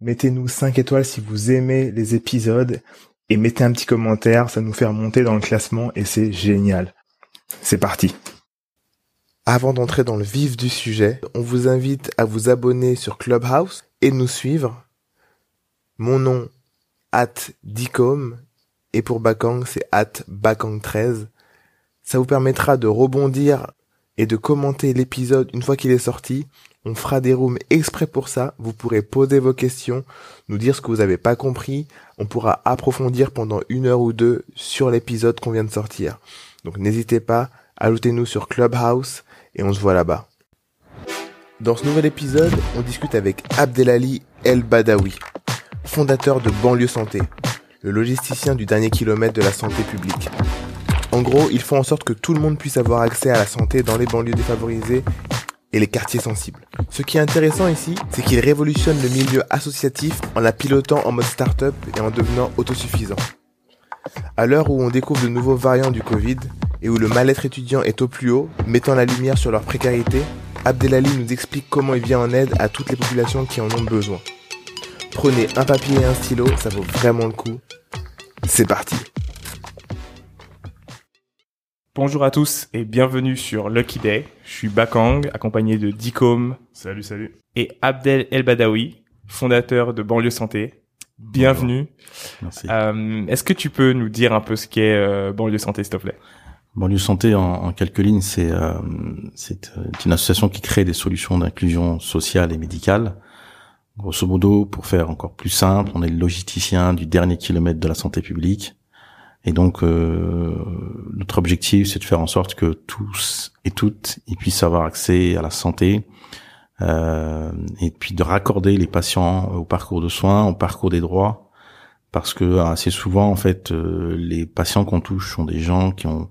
Mettez-nous 5 étoiles si vous aimez les épisodes et mettez un petit commentaire, ça nous fait remonter dans le classement et c'est génial. C'est parti. Avant d'entrer dans le vif du sujet, on vous invite à vous abonner sur Clubhouse et nous suivre. Mon nom, at Dicom, et pour Bakang, c'est at Bakang13. Ça vous permettra de rebondir et de commenter l'épisode une fois qu'il est sorti. On fera des rooms exprès pour ça. Vous pourrez poser vos questions, nous dire ce que vous n'avez pas compris. On pourra approfondir pendant une heure ou deux sur l'épisode qu'on vient de sortir. Donc n'hésitez pas, ajoutez-nous sur Clubhouse et on se voit là-bas. Dans ce nouvel épisode, on discute avec Abdelali El Badawi, fondateur de Banlieue Santé, le logisticien du dernier kilomètre de la santé publique. En gros, ils font en sorte que tout le monde puisse avoir accès à la santé dans les banlieues défavorisées et les quartiers sensibles. Ce qui est intéressant ici, c'est qu'il révolutionne le milieu associatif en la pilotant en mode start-up et en devenant autosuffisant. À l'heure où on découvre de nouveaux variants du Covid et où le mal-être étudiant est au plus haut, mettant la lumière sur leur précarité, Abdelali nous explique comment il vient en aide à toutes les populations qui en ont besoin. Prenez un papier et un stylo, ça vaut vraiment le coup. C'est parti. Bonjour à tous et bienvenue sur Lucky Day. Je suis Bakang, accompagné de Dicom. Salut, salut. Et Abdel El Badawi, fondateur de Banlieue Santé. Bienvenue. Merci. Euh, Est-ce que tu peux nous dire un peu ce qu'est euh, Banlieue Santé, s'il te plaît? Banlieue Santé, en, en quelques lignes, c'est euh, c'est euh, une association qui crée des solutions d'inclusion sociale et médicale. Grosso modo, pour faire encore plus simple, on est le logisticien du dernier kilomètre de la santé publique. Et donc, euh, notre objectif, c'est de faire en sorte que tous et toutes ils puissent avoir accès à la santé, euh, et puis de raccorder les patients au parcours de soins, au parcours des droits, parce que assez souvent, en fait, euh, les patients qu'on touche sont des gens qui ont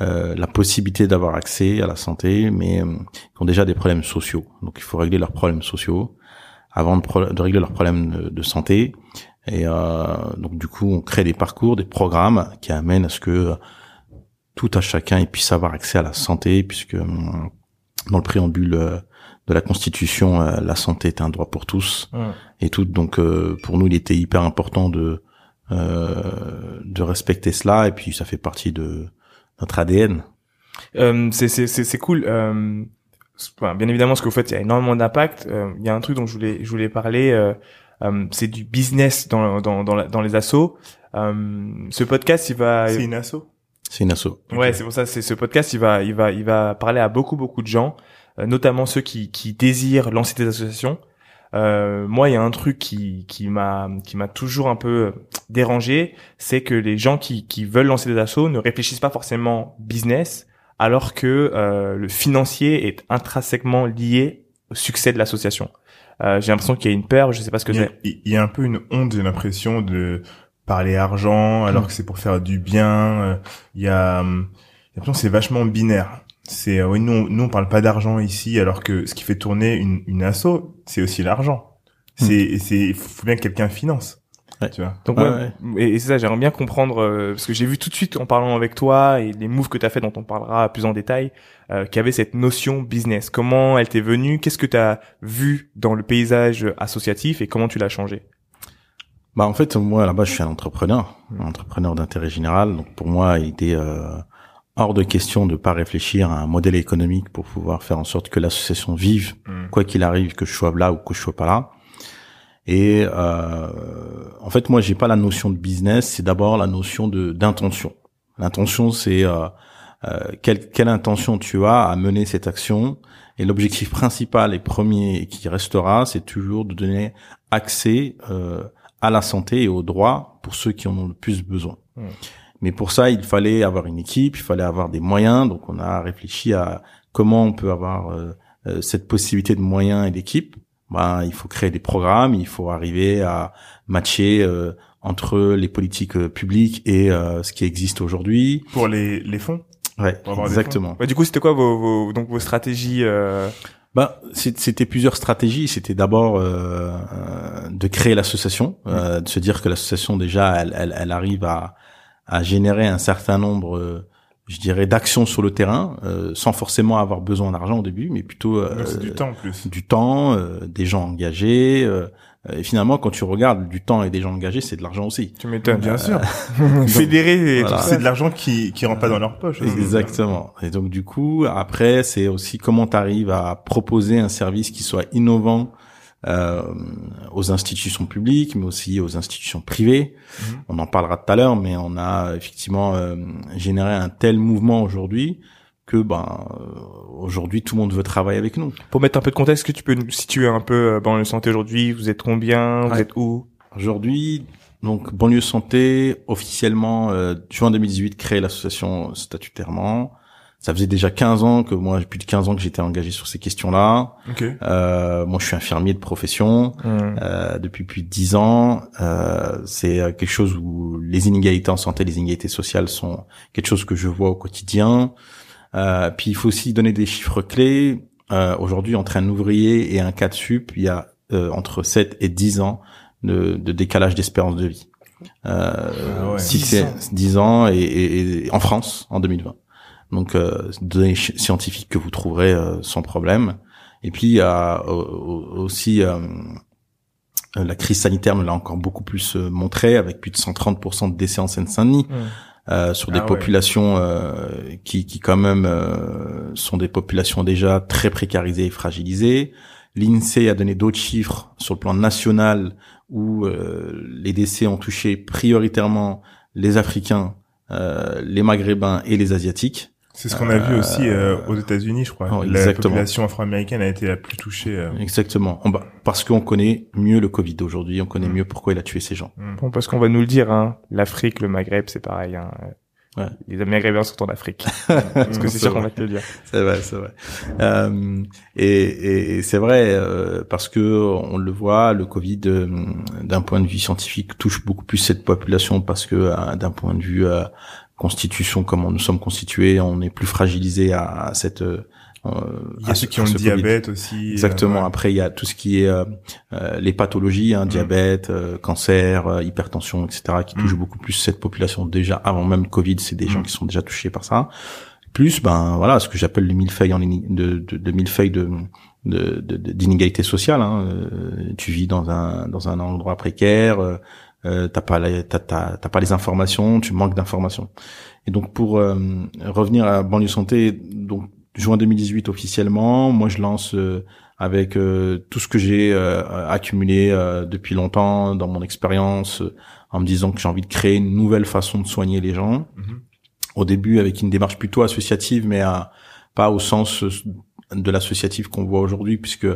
euh, la possibilité d'avoir accès à la santé, mais euh, qui ont déjà des problèmes sociaux. Donc, il faut régler leurs problèmes sociaux avant de, de régler leurs problèmes de santé. Et euh, donc du coup, on crée des parcours, des programmes qui amènent à ce que tout à chacun il puisse avoir accès à la santé, puisque euh, dans le préambule euh, de la Constitution, euh, la santé est un droit pour tous et tout. Donc euh, pour nous, il était hyper important de euh, de respecter cela, et puis ça fait partie de notre ADN. Euh, c'est c'est c'est cool. Euh, enfin, bien évidemment, ce que vous faites, il y a énormément d'impact. Euh, Il y a un truc dont je voulais je voulais parler. Euh, c'est du business dans dans dans, la- dans les assos. Euh, ce podcast, il va. C'est une asso C'est une asso. Ouais, c'est pour ça. C'est ce podcast, il va il va il va parler à beaucoup beaucoup de gens, euh, notamment ceux qui qui désirent lancer des associations. Euh, moi, il y a un truc qui qui m'a qui m'a toujours un peu dérangé, c'est que les gens qui qui veulent lancer des assos ne réfléchissent pas forcément business, alors que euh, le financier est intrinsèquement lié au succès de l'association. Euh, j'ai l'impression qu'il y a une peur, je sais pas ce que c'est. il y a un peu une honte, j'ai l'impression, de parler argent alors Mm. que c'est pour faire du bien. Euh, Il y a, hum, j'ai l'impression que c'est vachement binaire. C'est euh, oui, nous, on- nous on parle pas d'argent ici, alors que ce qui fait tourner une, une asso, c'est aussi l'argent. C'est, c'est, il faut bien que quelqu'un finance. Ouais. Tu vois. Donc Ouais, ouais, et, et c'est ça, j'aimerais bien comprendre euh, parce que j'ai vu tout de suite en parlant avec toi et les moves que tu as fait dont on parlera plus en détail euh, qu'il y avait cette notion business. Comment elle t'est venue? Qu'est-ce que tu as vu dans le paysage associatif et comment tu l'as changé? Bah en fait moi là-bas je suis un entrepreneur, un entrepreneur d'intérêt général. Donc pour moi il était euh, hors de question de pas réfléchir à un modèle économique pour pouvoir faire en sorte que l'association vive Mm. quoi qu'il arrive, que je sois là ou que je sois pas là. Et euh, en fait moi j'ai pas la notion de business, c'est d'abord la notion de d'intention. L'intention c'est euh, euh, quelle, quelle intention tu as à mener cette action. Et l'objectif principal et premier qui restera, c'est toujours de donner accès euh, à la santé et aux droits pour ceux qui en ont le plus besoin. Mmh. Mais pour ça, il fallait avoir une équipe, il fallait avoir des moyens. Donc, on a réfléchi à comment on peut avoir euh, euh, cette possibilité de moyens et d'équipe. Ben, il faut créer des programmes, il faut arriver à matcher euh, entre les politiques euh, publiques et ce qui existe aujourd'hui. Pour les, les fonds Ouais, exactement. Du coup, c'était quoi vos, vos, donc vos stratégies bah, c'était plusieurs stratégies. C'était d'abord euh, de créer l'association, euh, de se dire que l'association déjà, elle, elle, elle, arrive à, à générer un certain nombre, euh, je dirais, d'actions sur le terrain, euh, sans forcément avoir besoin d'argent au début, mais plutôt euh, du temps plus, du temps, des gens engagés. et finalement, quand tu regardes du temps et des gens engagés, c'est de l'argent aussi. Tu m'étonnes, bien sûr. Fédérer, voilà. c'est de l'argent qui qui rentre pas dans leur poche. Exactement. Et donc du coup, après, c'est aussi comment tu arrives à proposer un service qui soit innovant euh, aux institutions publiques, mais aussi aux institutions privées. Mhm. On en parlera tout à l'heure, mais on a effectivement euh, généré un tel mouvement aujourd'hui que ben euh, aujourd'hui tout le monde veut travailler avec nous. Pour mettre un peu de contexte, est-ce que tu peux nous situer un peu euh, banlieue santé aujourd'hui? Vous êtes combien? Vous êtes où? Aujourd'hui, donc banlieue santé officiellement juin 2018 créé l'association statutairement ça faisait déjà 15 ans que moi, plus de 15 ans que j'étais engagé sur ces questions-là. Euh, moi, je suis infirmier de profession mmh. euh, depuis plus de 10 ans. Euh, c'est quelque chose où les inégalités en santé, les inégalités sociales sont quelque chose que je vois au quotidien. Euh, puis il faut aussi donner des chiffres clés. Euh, Aujourd'hui, entre un ouvrier et un cadre sup, il y a euh, entre 7 et 10 ans de, de décalage d'espérance de vie. Euh, ah ouais, 10, 10 ans et, et, et en France en 2020 donc euh, données scientifiques que vous trouverez euh, sans problème. Et puis il y a aussi euh, la crise sanitaire nous l'a encore beaucoup plus montré avec plus de 130% de décès en Seine-Saint-Denis. Euh, sur des ah populations qui, qui quand même sont des populations déjà très précarisées et fragilisées. L'INSEE a donné d'autres chiffres sur le plan national où les décès ont touché prioritairement les Africains, les Maghrébins et les Asiatiques. C'est ce qu'on a vu aussi euh, aux États-Unis, je crois. Oh, la population afro-américaine a été la plus touchée. Euh. Exactement. On, parce qu'on connaît mieux le Covid aujourd'hui, on connaît mm. mieux pourquoi il a tué ces gens. Mm. Bon, parce qu'on va nous le dire, hein, l'Afrique, le Maghreb, c'est pareil. Hein. Ouais. Les Maghrébins sont en Afrique. parce que c'est sûr qu'on va te le dire. C'est vrai, c'est vrai. Euh, et, et, c'est vrai euh, parce que on le voit, le Covid, d'un point de vue scientifique, touche beaucoup plus cette population parce que d'un point de vue constitution, comment nous sommes constitués, on est plus fragilisé à, cette euh, il y a ceux qui ont le diabète aussi. Exactement. Après, il y a tout ce qui est euh, euh, les pathologies, hein, mm. diabète, cancer, hypertension, etc., qui touchent mm. beaucoup plus cette population déjà avant même le Covid. C'est des gens mm. qui sont déjà touchés par ça. Plus, ben voilà, ce que j'appelle le millefeuille en de, de, de millefeuille de d'inégalité sociale. Hein. tu vis dans un dans un endroit précaire euh, t'as pas t'as, t'as, pas les informations, tu manques d'informations. Et donc pour euh, revenir à banlieue santé, donc juin 2018 officiellement, moi je lance euh, avec euh, tout ce que j'ai accumulé depuis longtemps dans mon expérience, en me disant que j'ai envie de créer une nouvelle façon de soigner les gens. Mm-hmm. Au début avec une démarche plutôt associative, mais à, pas au sens de l'associatif qu'on voit aujourd'hui, puisque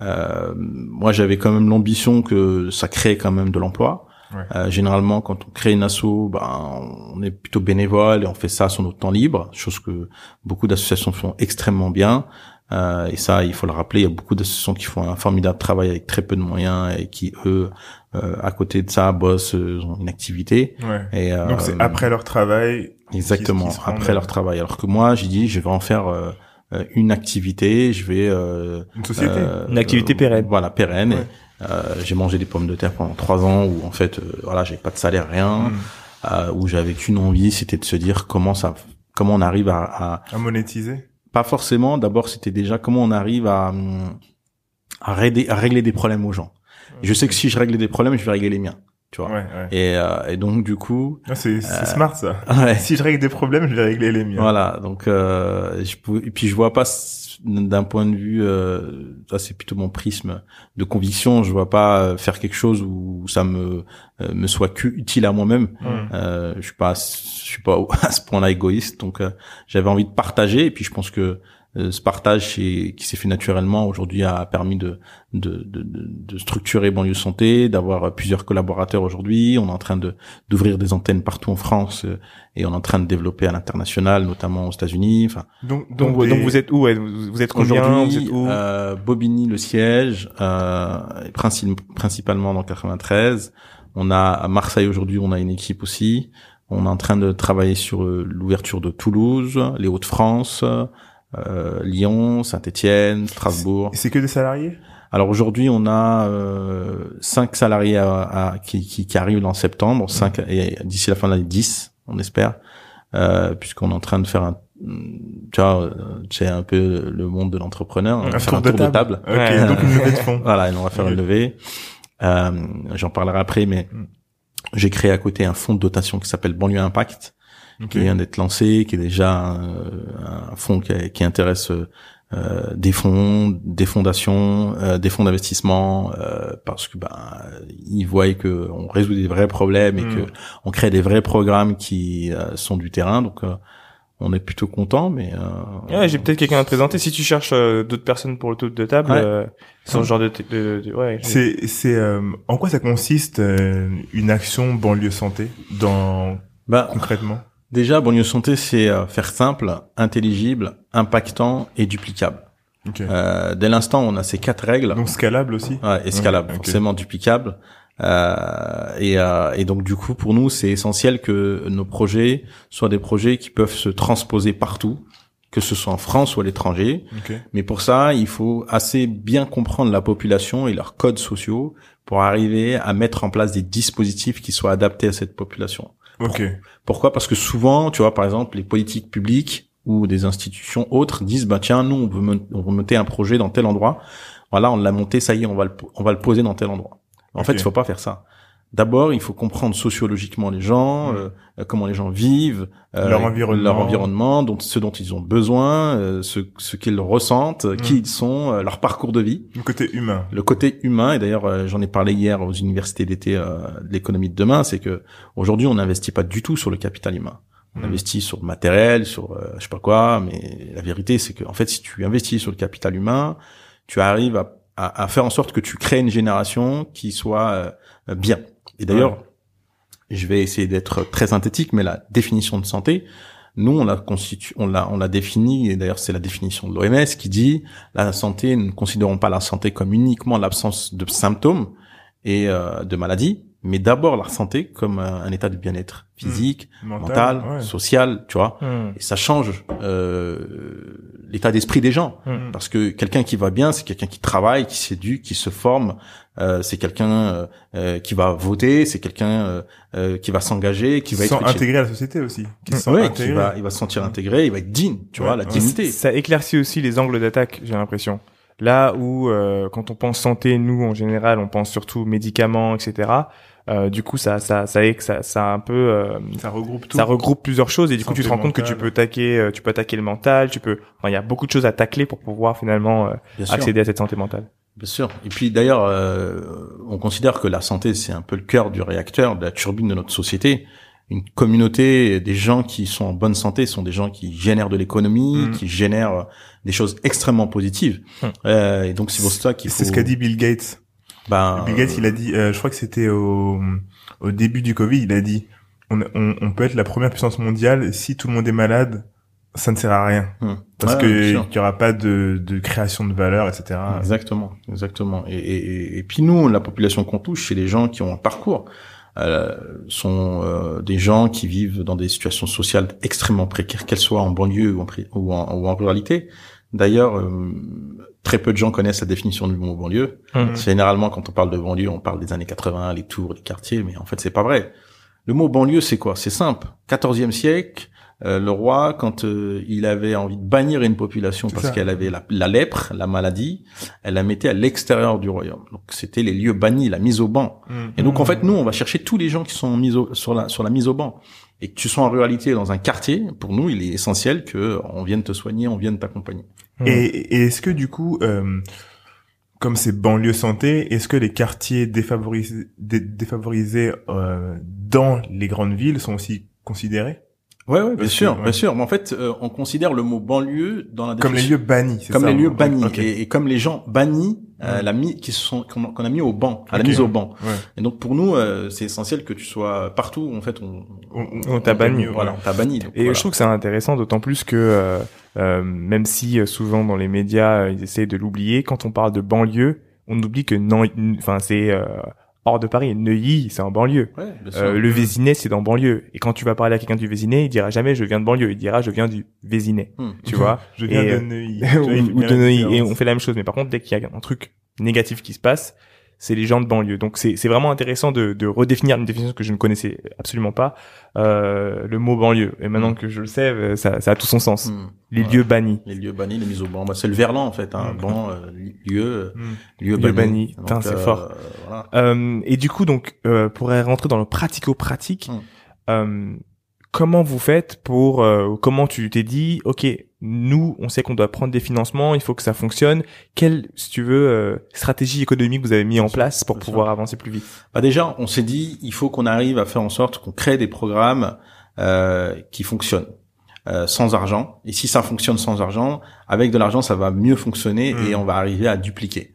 moi j'avais quand même l'ambition que ça crée quand même de l'emploi. Euh, généralement, quand on crée une asso, ben, on est plutôt bénévole et on fait ça sur notre temps libre, chose que beaucoup d'associations font extrêmement bien. Euh, et ça, il faut le rappeler, il y a beaucoup d'associations qui font un formidable travail avec très peu de moyens et qui, eux, euh, à côté de ça, bossent, euh, ont une activité. Ouais. Et, euh, Donc c'est après leur travail. Exactement, après leur travail. Alors que moi, j'ai dit, je vais en faire une activité, je vais... une société Une activité pérenne. Voilà, pérenne. Euh, j'ai mangé des pommes de terre pendant trois ans où en fait, euh, voilà, j'avais pas de salaire, rien. Euh, où j'avais qu'une envie, c'était de se dire comment ça, comment on arrive à, à, à monétiser. Pas forcément. D'abord, c'était déjà comment on arrive à à, régler, à régler des problèmes aux gens. Je sais que si je règle des problèmes, je vais régler les miens tu vois. Ouais, ouais. Et, euh, et donc du coup, ah, c'est euh, smart ça. Si je règle des problèmes, je vais régler les miens. Voilà, donc euh, je et puis je vois pas d'un point de vue, euh, ça c'est plutôt mon prisme de conviction. Je vois pas euh, faire quelque chose où ça me me soit utile à moi-même. Euh, je suis pas, je suis pas à ce point-là égoïste. Donc j'avais envie de partager. Et puis je pense que ce partage qui s'est fait naturellement aujourd'hui a permis de, de, de, de structurer Banlieue Santé, d'avoir plusieurs collaborateurs aujourd'hui. On est en train de d'ouvrir des antennes partout en France euh, et on est en train de développer à l'international, notamment aux États-unis. Enfin, donc, donc, donc, vous êtes où Vous êtes aujourd'hui euh, Bobigny, le siège, euh, principalement dans 93. On a à Marseille aujourd'hui, on a une équipe aussi. On est en train de travailler sur euh, l'ouverture de Toulouse, les Hauts-de-France, euh, Lyon, Saint-Étienne, Strasbourg. C'est que des salariés? Alors aujourd'hui, on a euh, cinq salariés à, à- qui, qui, qui arrivent en septembre, cinq et d'ici la fin de l'année 10, on espère, euh, puisqu'on est en train de faire un tu vois, euh, c'est un peu le monde de l'entrepreneur, on va faire un tour de table. Ouais. donc une levée de fonds. Voilà, et on va faire une levée. Euh, J'en parlerai après, mais Mm. j'ai créé à côté un fonds de dotation qui s'appelle Banlieue Impact, Qui vient d'être lancé, qui est déjà un, un fonds qui, qui intéresse euh, des fonds, des fondations, euh, des fonds d'investissement, euh, parce que ben ils voient que on résout des vrais problèmes et Mm. que on crée des vrais programmes qui euh, sont du terrain. Donc euh, on est plutôt content, mais euh, Ouais, j'ai peut-être quelqu'un à te présenter. Si tu cherches euh, d'autres personnes pour le tour de table, Ouais. euh, ce genre de, de, de- ouais. C'est, c'est, euh, en quoi ça consiste euh, une action banlieue santé dans ben, concrètement? Déjà, banlieue santé, c'est euh, faire simple, intelligible, impactant et duplicable. Ok. Euh, dès l'instant, on a ces quatre règles. Donc scalable aussi? Ouais, ok. forcément duplicable. Euh, et, euh, et donc du coup, pour nous, c'est essentiel que nos projets soient des projets qui peuvent se transposer partout, que ce soit en France ou à l'étranger. Ok. Mais pour ça, il faut assez bien comprendre la population et leurs codes sociaux pour arriver à mettre en place des dispositifs qui soient adaptés à cette population. Ok. Pourquoi? Parce que souvent, tu vois, par exemple, les politiques publiques ou des institutions autres disent, bah tiens, nous, on veut, on veut monter un projet dans tel endroit. Voilà, on l'a monté, ça y est, on va le, on va le poser dans tel endroit. En fait, il faut pas faire ça. D'abord, il faut comprendre sociologiquement les gens, Mm. euh, comment les gens vivent, euh, Leur environnement. leur environnement, dont, ce dont ils ont besoin, euh, ce, ce qu'ils ressentent, Mm. qui ils sont, euh, leur parcours de vie Le côté humain. le côté humain et d'ailleurs euh, j'en ai parlé hier aux universités d'été euh, de l'économie de demain c'est que aujourd'hui on n'investit pas du tout sur le capital humain on Mm. investit sur le matériel sur euh, je sais pas quoi mais la vérité c'est que en fait si tu investis sur le capital humain tu arrives à, à, à faire en sorte que tu crées une génération qui soit euh, bien et d'ailleurs je vais essayer d'être très synthétique mais la définition de santé nous, on l'a constitu- on l'a, on l'a défini, et d'ailleurs c'est la définition de l'OMS qui dit la santé, nous ne considérons pas la santé comme uniquement l'absence de symptômes et euh, de maladies, mais d'abord la santé comme un, un état de bien-être physique, mental, ouais. social, tu vois. Hmm. Et ça change euh, l'état d'esprit des gens. Hmm. Parce que quelqu'un qui va bien, c'est quelqu'un qui travaille, qui s'éduque, qui se forme. Euh, c'est quelqu'un euh, euh, qui va voter, c'est quelqu'un euh, euh, qui va s'engager, qui Qui va se sent être intégré à la société aussi. Qui se sent Ouais, qui va, il va se sentir intégré, il va être digne, tu Ouais, vois, la ouais. dignité. Ça éclaircit aussi les angles d'attaque, j'ai l'impression. Là où, euh, quand on pense santé, nous en général, on pense surtout médicaments, etc. Euh, du coup, ça, ça, ça, ça, ça un peu, euh, Ça regroupe tout. ça regroupe plusieurs choses et du coup, tu te rends compte que tu peux attaquer, euh, tu peux attaquer le mental, tu peux, enfin, il y a beaucoup de choses à tacler pour pouvoir finalement euh, accéder à cette santé mentale. Bien sûr. Et puis d'ailleurs, euh, on considère que la santé, c'est un peu le cœur du réacteur, de la turbine de notre société. Une communauté, des gens qui sont en bonne santé sont des gens qui génèrent de l'économie, Mm. qui génèrent des choses extrêmement positives. Mm. Euh, et donc c'est pour ça qu'il faut. C'est ce qu'a dit Bill Gates. Ben, Bill Gates, il a dit, euh, je crois que c'était au, au début du Covid, il a dit, on, on, on peut être la première puissance mondiale si tout le monde est malade, ça ne sert à rien. hmm. Parce Ouais, que bien il sûr. y aura pas de, de création de valeur, etc. Exactement, exactement. Et, et, et- et puis nous, la population qu'on touche, c'est les gens qui ont un parcours. Euh, sont euh, des gens qui vivent dans des situations sociales extrêmement précaires, qu'elles soient en banlieue ou en, ou en, ou en ruralité. D'ailleurs, euh, très peu de gens connaissent la définition du mot banlieue. Hmm. Généralement, quand on parle de banlieue, on parle des années 80, les tours, les quartiers, mais en fait, c'est pas vrai. Le mot banlieue, c'est quoi? C'est simple. 14e siècle, euh, le roi, quand euh, il avait envie de bannir une population parce qu'elle avait la, la lèpre, la maladie, elle la mettait à l'extérieur du royaume. Donc, c'était les lieux bannis, la mise au banc. Mm. Et donc, en fait, nous, on va chercher tous les gens qui sont mis au- sur la sur la mise au banc. Et que tu sois en ruralité dans un quartier, pour nous, il est essentiel que on vienne te soigner, on vienne t'accompagner. Et, et est-ce que du coup, euh, comme c'est banlieue santé, est-ce que les quartiers défavorisés, dé- défavorisés euh, dans les grandes villes sont aussi considérés? Ouais, ouais, bien Parce que, sûr, ouais. bien sûr. Mais en fait, euh, on considère le mot banlieue dans la Comme les définition- lieux bannis, c'est comme ça les lieux bannis et, et comme les gens bannis euh, Ouais. la mis qui sont qu'on a mis au banc à la mise au banc Ouais. et donc pour nous euh, c'est essentiel que tu sois partout en fait on On, On t'a banni, voilà on t'a banni Et voilà. je trouve que c'est intéressant, d'autant plus que euh, même si euh, souvent dans les médias euh, ils essayent de l'oublier, quand on parle de banlieue, on oublie que non, enfin c'est euh, hors de Paris. Neuilly, c'est en banlieue. Ouais. Euh, le Vésinet, c'est dans banlieue. Et quand tu vas parler à quelqu'un du Vésinet, il dira jamais je viens de banlieue. Il dira je viens du Vésinet. Hmm. Tu vois Je viens Et, de euh, Neuilly. ou, ou de Neuilly. Et on fait la même chose. Mais par contre, dès qu'il y a un truc négatif qui se passe, c'est les gens de banlieue. Donc c'est c'est vraiment intéressant de, de redéfinir une définition que je ne connaissais absolument pas, euh, le mot banlieue. Et maintenant que je le sais, euh, ça, ça a tout son sens. Hmm. Les Ouais. lieux bannis. Les lieux bannis, les mises au banc. Bah, c'est le verlan, en fait, hein. Mm. Banc, euh, lieu, euh, Mm. lieu Lieu banni. banni. C'est euh, fort. Voilà. Euh, et du coup, donc, euh, pour rentrer dans le pratico-pratique, euh, comment vous faites pour, euh, comment tu t'es dit, ok, nous, on sait qu'on doit prendre des financements, il faut que ça fonctionne. Quelle, si tu veux, euh, stratégie économique vous avez mis en place pour pouvoir avancer plus vite? Bah déjà, on s'est dit, il faut qu'on arrive à faire en sorte qu'on crée des programmes euh, qui fonctionnent euh, sans argent. Et si ça fonctionne sans argent, avec de l'argent, ça va mieux fonctionner et on va arriver à dupliquer.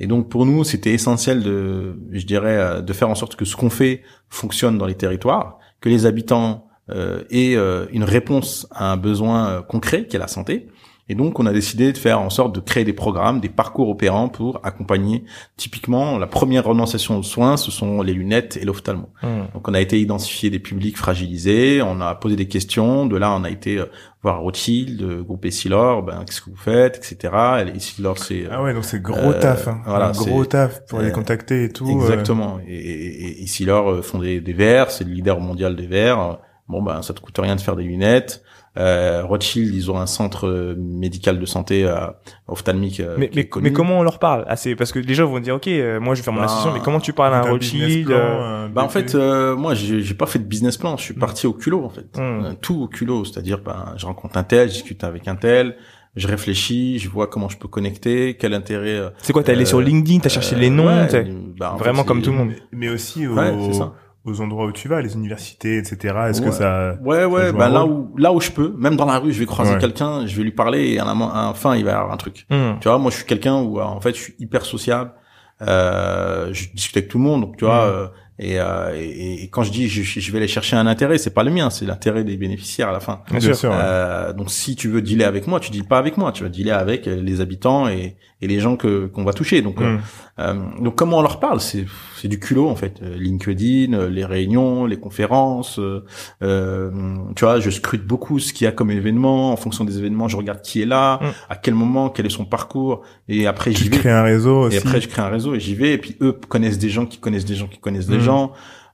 Et donc pour nous, c'était essentiel de, je dirais, euh, de faire en sorte que ce qu'on fait fonctionne dans les territoires, que les habitants euh, aient euh, une réponse à un besoin euh, concret qui est la santé. Et donc, on a décidé de faire en sorte de créer des programmes, des parcours opérants pour accompagner. Typiquement, la première renonciation aux soins, ce sont les lunettes et l'ophtalmo. Donc, on a été identifier des publics fragilisés, on a posé des questions. De là, on a été euh, voir Rothschild, euh, groupe Essilor, ben, qu'est-ce que vous faites, etc. Et Essilor, c'est... Ah ouais, donc c'est gros Euh, taf, hein. voilà, Un gros taf pour les euh, contacter et tout. euh. Exactement. Et, et, et Essilor euh, font des, des verres, c'est le leader mondial des verres. Bon, ben, ça te coûte rien de faire des lunettes. Euh, Rothschild, ils ont un centre euh, médical de santé euh, ophtalmique euh, mais, mais, mais comment on leur parle? Assez Parce que les gens vont dire, ok, euh, moi je vais faire mon Bah, association, mais comment tu parles à un Rothschild plan, euh, Bah en fait, euh, moi j'ai j'ai pas fait de business plan, je suis parti au culot en fait. Euh, tout au culot, c'est-à-dire ben je rencontre un tel, je discute avec un tel, je réfléchis, je vois comment je peux connecter, quel intérêt. euh, C'est quoi T'es allé euh, sur LinkedIn, t'as cherché euh, les noms, ouais, bah, en vraiment fait, comme tout le monde. Mais, aussi aux, Ouais, c'est ça. Aux endroits où tu vas, les universités, etc. Est-ce que Ouais. ça... Ouais, ouais, ben un là où là où je peux, même dans la rue, je vais croiser Ouais. quelqu'un, je vais lui parler et à la, à la fin il va y avoir un truc. Hmm. Tu vois, moi je suis quelqu'un où euh, en fait je suis hyper sociable. Euh, je discute avec tout le monde, donc tu vois. Mm. euh, et, euh, et, et quand je dis je, je vais aller chercher un intérêt, c'est pas le mien, c'est l'intérêt des bénéficiaires à la fin. Bien sûr. ouais. Euh, donc si tu veux dealer avec moi, tu deals pas avec moi, tu vas dealer avec les habitants et, et les gens que qu'on va toucher. Donc euh, Mm. euh, donc comment on leur parle? C'est c'est du culot en fait. Euh, LinkedIn, euh, les réunions, les conférences. euh, euh, tu vois, je scrute beaucoup ce qu'il y a comme événement. En fonction des événements, je regarde qui est là, Mm. à quel moment, quel est son parcours, et après j'y vais. crées un réseau aussi. Et après, je crée un réseau et j'y vais. Et puis eux connaissent des gens qui connaissent des gens qui connaissent des Mm. gens.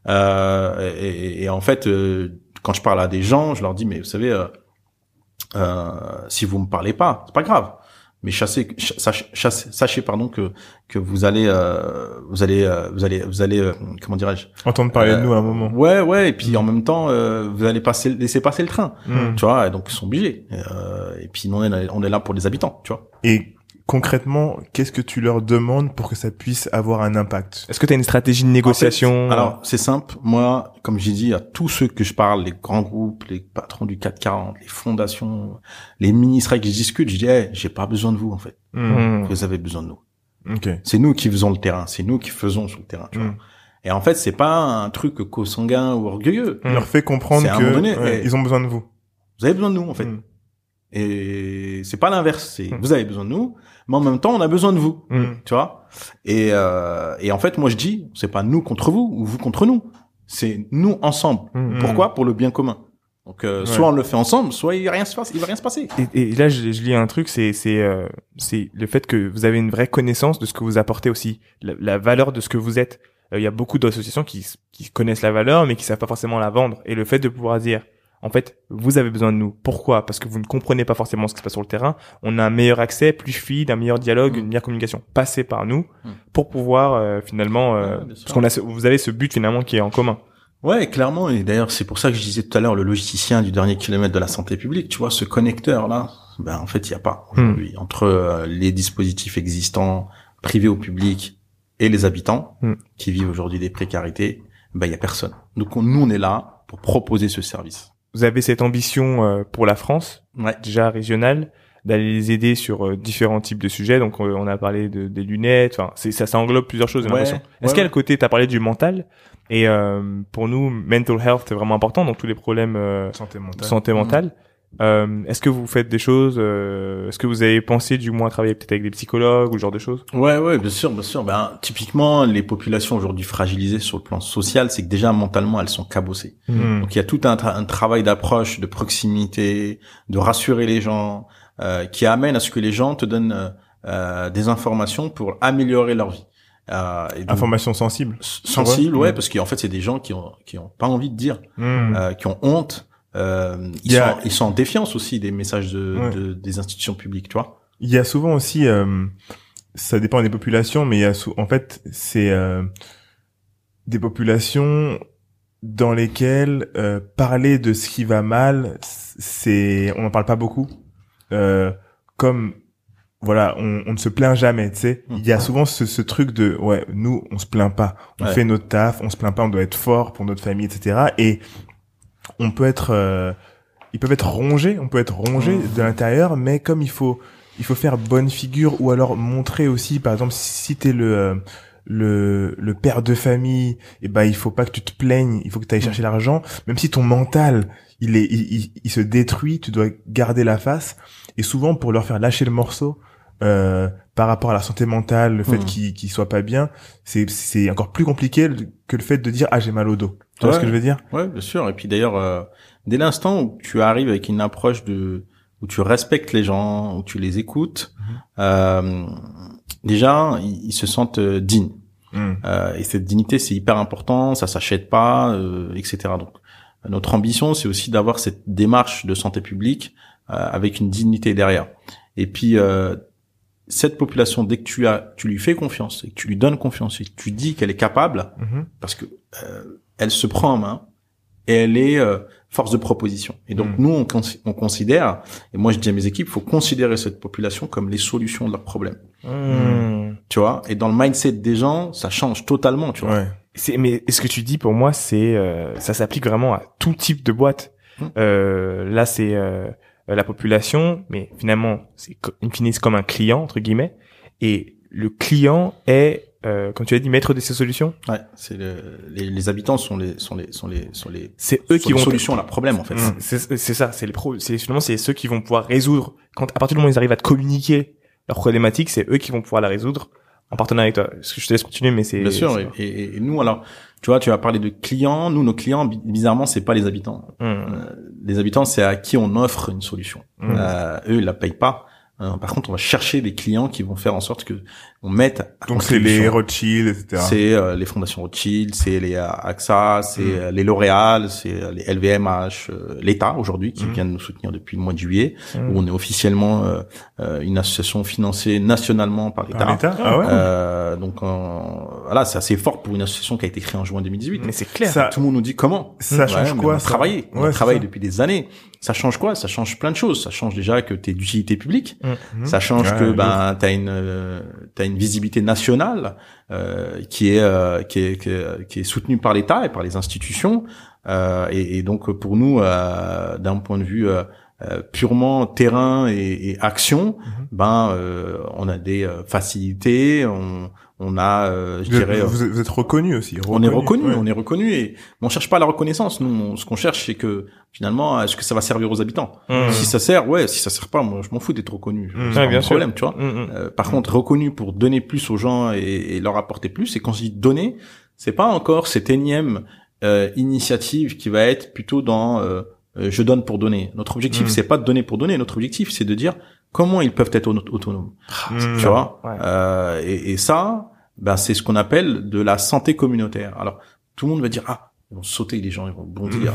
Euh, et, et- en fait, euh, quand je parle à des gens, je leur dis mais vous savez, euh, euh, si vous me parlez pas, c'est pas grave. Mais chassez, chassez- sachez pardon que que vous allez, euh, vous allez, euh, vous allez, vous allez, euh, comment dirais-je Entendre parler de Euh, nous à un moment. Ouais, ouais. Et puis en même temps, euh, vous allez passer, laisser passer le train. Mm. Tu vois, et donc ils sont obligés. Euh, et puis nous, on est, on est là pour les habitants, tu vois. Et concrètement, qu'est-ce que tu leur demandes pour que ça puisse avoir un impact? Est-ce que tu as une stratégie de négociation? En fait, alors, c'est simple. Moi, comme j'ai dit à tous ceux que je parle, les grands groupes, les patrons du 440, les fondations, les ministres avec qui je discute, je dis, hey, j'ai pas besoin de vous, en fait. Mm. Hmm. Vous avez besoin de nous. Ok. C'est nous qui faisons le terrain. C'est nous qui faisons sur le terrain, tu vois. Mm. Et en fait, c'est pas un truc co-sanguin ou orgueilleux. Il leur fait comprendre C'est à un que moment donné, ouais, eh, ils ont besoin de vous. Vous avez besoin de nous, en fait. Mm. Et c'est pas l'inverse. C'est, Mm. vous avez besoin de nous, mais en même temps, on a besoin de vous. Mm. tu vois? Et euh, et en fait moi je dis c'est pas nous contre vous ou vous contre nous c'est nous ensemble Hmm. pourquoi? Pour le bien commun donc euh, Ouais. soit on le fait ensemble soit il va rien se passe il va rien se passer Et, et là, je, je lis un truc, c'est c'est euh, c'est le fait que vous avez une vraie connaissance de ce que vous apportez aussi, la, la valeur de ce que vous êtes. Euh, Il y a beaucoup d'associations qui qui connaissent la valeur, mais qui savent pas forcément la vendre. Et le fait de pouvoir dire, en fait, vous avez besoin de nous. Pourquoi? Parce que vous ne comprenez pas forcément ce qui se passe sur le terrain. On a un meilleur accès, plus fluide, un meilleur dialogue, Mm. une meilleure communication. Passez par nous Mm. pour pouvoir euh, finalement, euh, Ouais, parce qu'on a, ce- vous avez ce but finalement qui est en commun. ouais clairement et d'ailleurs c'est pour ça que je disais tout à l'heure le logisticien du dernier kilomètre de la santé publique tu vois ce connecteur là ben en fait il y a pas aujourd'hui entre euh, les dispositifs existants privés au public et les habitants Mm. qui vivent aujourd'hui des précarités ben il y a personne donc on- nous on est là pour proposer ce service Vous avez cette ambition euh, pour la France, ouais. déjà régionale d'aller les aider sur euh, différents types de sujets. Donc euh, on a parlé de, des lunettes enfin c'est ça ça englobe plusieurs choses Ouais, est-ce ouais, qu'il y a le côté t'as parlé du mental et euh, pour nous mental health c'est vraiment important donc tous les problèmes euh, Santé mentale. santé mentale Euh, est-ce que vous faites des choses euh, Est-ce que vous avez pensé du moins à travailler peut-être avec des psychologues ou ce genre de choses? Ouais, ouais, bien sûr, bien sûr. Ben, typiquement, les populations aujourd'hui fragilisées sur le plan social, c'est que déjà mentalement, elles sont cabossées. Hmm. Donc il y a tout un, tra- un travail d'approche, de proximité, de rassurer les gens, euh, qui amène à ce que les gens te donnent euh, euh, des informations pour améliorer leur vie. Euh, et donc, Information sensible. sensible, Ouais. ouais, parce qu'en fait, c'est des gens qui ont qui ont pas envie de dire, euh, qui ont honte. Euh, ils, a- sont, ils sont en défiance aussi des messages de, Ouais. de- des institutions publiques, tu vois. Il y a souvent aussi, euh, ça dépend des populations, mais il y a en fait, c'est euh, des populations dans lesquelles euh, parler de ce qui va mal, c'est, on n'en parle pas beaucoup. Euh, comme voilà, on, on ne se plaint jamais, tu sais. Il y a souvent ce, ce truc de, ouais, nous, on se plaint pas, on Ouais. fait notre taf, on se plaint pas, on doit être fort pour notre famille, etc. Et on peut être, euh, ils peuvent être rongés, on peut être rongé Mhm. de l'intérieur, mais comme il faut, il faut faire bonne figure ou alors montrer aussi, par exemple, si t'es le euh, le, le père de famille, et ben il faut pas que tu te plaignes, il faut que tu ailles chercher l'argent, même si ton mental il est il, il, il se détruit, tu dois garder la face. Et souvent pour leur faire lâcher le morceau euh, par rapport à la santé mentale, le fait Mhm. qu'ils soient pas bien, c'est c'est encore plus compliqué que le fait de dire ah j'ai mal au dos. Tu vois ce que je veux dire? Ouais, bien sûr. Et puis d'ailleurs, euh, dès l'instant où tu arrives avec une approche de où tu respectes les gens, où tu les écoutes, euh, déjà ils, ils se sentent euh, dignes. Mhm. Euh, et cette dignité, c'est hyper important, ça s'achète pas, etc. Donc notre ambition, c'est aussi d'avoir cette démarche de santé publique avec une dignité derrière. Et puis euh, cette population, dès que tu as, tu lui fais confiance et que tu lui donnes confiance et que tu dis qu'elle est capable, Mhm. parce que euh, elle se prend en main et elle est euh, force de proposition. Et donc Mm. nous, on, cons- on considère, et moi je dis à mes équipes, il faut considérer cette population comme les solutions de leurs problèmes. Hmm. Tu vois? Et dans le mindset des gens, ça change totalement, tu vois. Ouais. C'est mais ce que tu dis pour moi, c'est euh, ça s'applique vraiment à tout type de boîte. Hmm. Euh, là, c'est euh, la population, mais finalement, c'est co- in fine, c'est comme un client entre guillemets, et le client est, euh, comme tu as dit, maître de ses solutions. Ouais, c'est le- les, les habitants sont les sont les sont les sont les C'est eux qui vont solutions à leurs problèmes en fait. Mm. C'est ça, c'est les pros, c'est finalement c'est ceux qui vont pouvoir résoudre. Quand à partir du moment où ils arrivent à te communiquer leurs problématiques, c'est eux qui vont pouvoir la résoudre en partenariat avec toi. Parce que je te laisse continuer, mais c'est Bien sûr. Et, et- et nous alors, tu vois, tu as parlé de clients. Nous, nos clients, bi- bizarrement, c'est pas les habitants. Hmm. Euh, les habitants, c'est à qui on offre une solution. Mm. Euh, eux, ils la payent pas. Euh, par contre, on va chercher des clients qui vont faire en sorte que on mette. à Donc c'est les. Rothschild, etc. C'est euh, les fondations Rothschild, c'est les euh, AXA, c'est Mm. euh, les L'Oréal, c'est euh, les LVMH, euh, l'État aujourd'hui qui Mm. vient de nous soutenir depuis le mois de juillet, Hmm. où on est officiellement euh, une association financée nationalement par Par l'État. Ah ouais Euh, donc euh, voilà, c'est assez fort pour une association qui a été créée en juin 2018. Mais c'est clair. Ça- Tout le monde nous dit comment. Ça Ouais, change quoi On a ça travaillé, on Ouais, a c'est travaillé ça. depuis des années. Ça change quoi? Ça change plein de choses. Ça change déjà que tu es d'utilité publique. Ça change Ouais, que ben t'as une euh, t'as une visibilité nationale euh, qui est euh, qui est qui est, qui est soutenue par l'État et par les institutions. Euh, et, et donc pour nous, d'un point de vue purement terrain et, et action, Mhm. ben euh, on a des facilités. On on a, euh, je Vous, dirais, vous, êtes- vous êtes reconnu aussi. on est reconnu, ouais. on est reconnu et on cherche pas la reconnaissance. Nous, on- ce qu'on cherche, c'est que finalement, est-ce que ça va servir aux habitants? Hmm. Si ça sert, ouais. Si ça sert pas, moi, je m'en fous d'être reconnu. Mm. C'est pas bien sûr. problème, tu vois. Hmm. Euh, par contre, reconnu pour donner plus aux gens et, et leur apporter plus. Et quand je dis donner, c'est pas encore cette énième euh, initiative qui va être plutôt dans euh, euh, je donne pour donner. Notre objectif, c'est pas de donner pour donner. Notre objectif, c'est de dire comment ils peuvent être auto- autonomes. Mhm. Tu vois Ouais. euh, et, et ça, ben c'est ce qu'on appelle de la santé communautaire. Alors tout le monde va dire ah ils vont sauter les gens, ils vont bondir.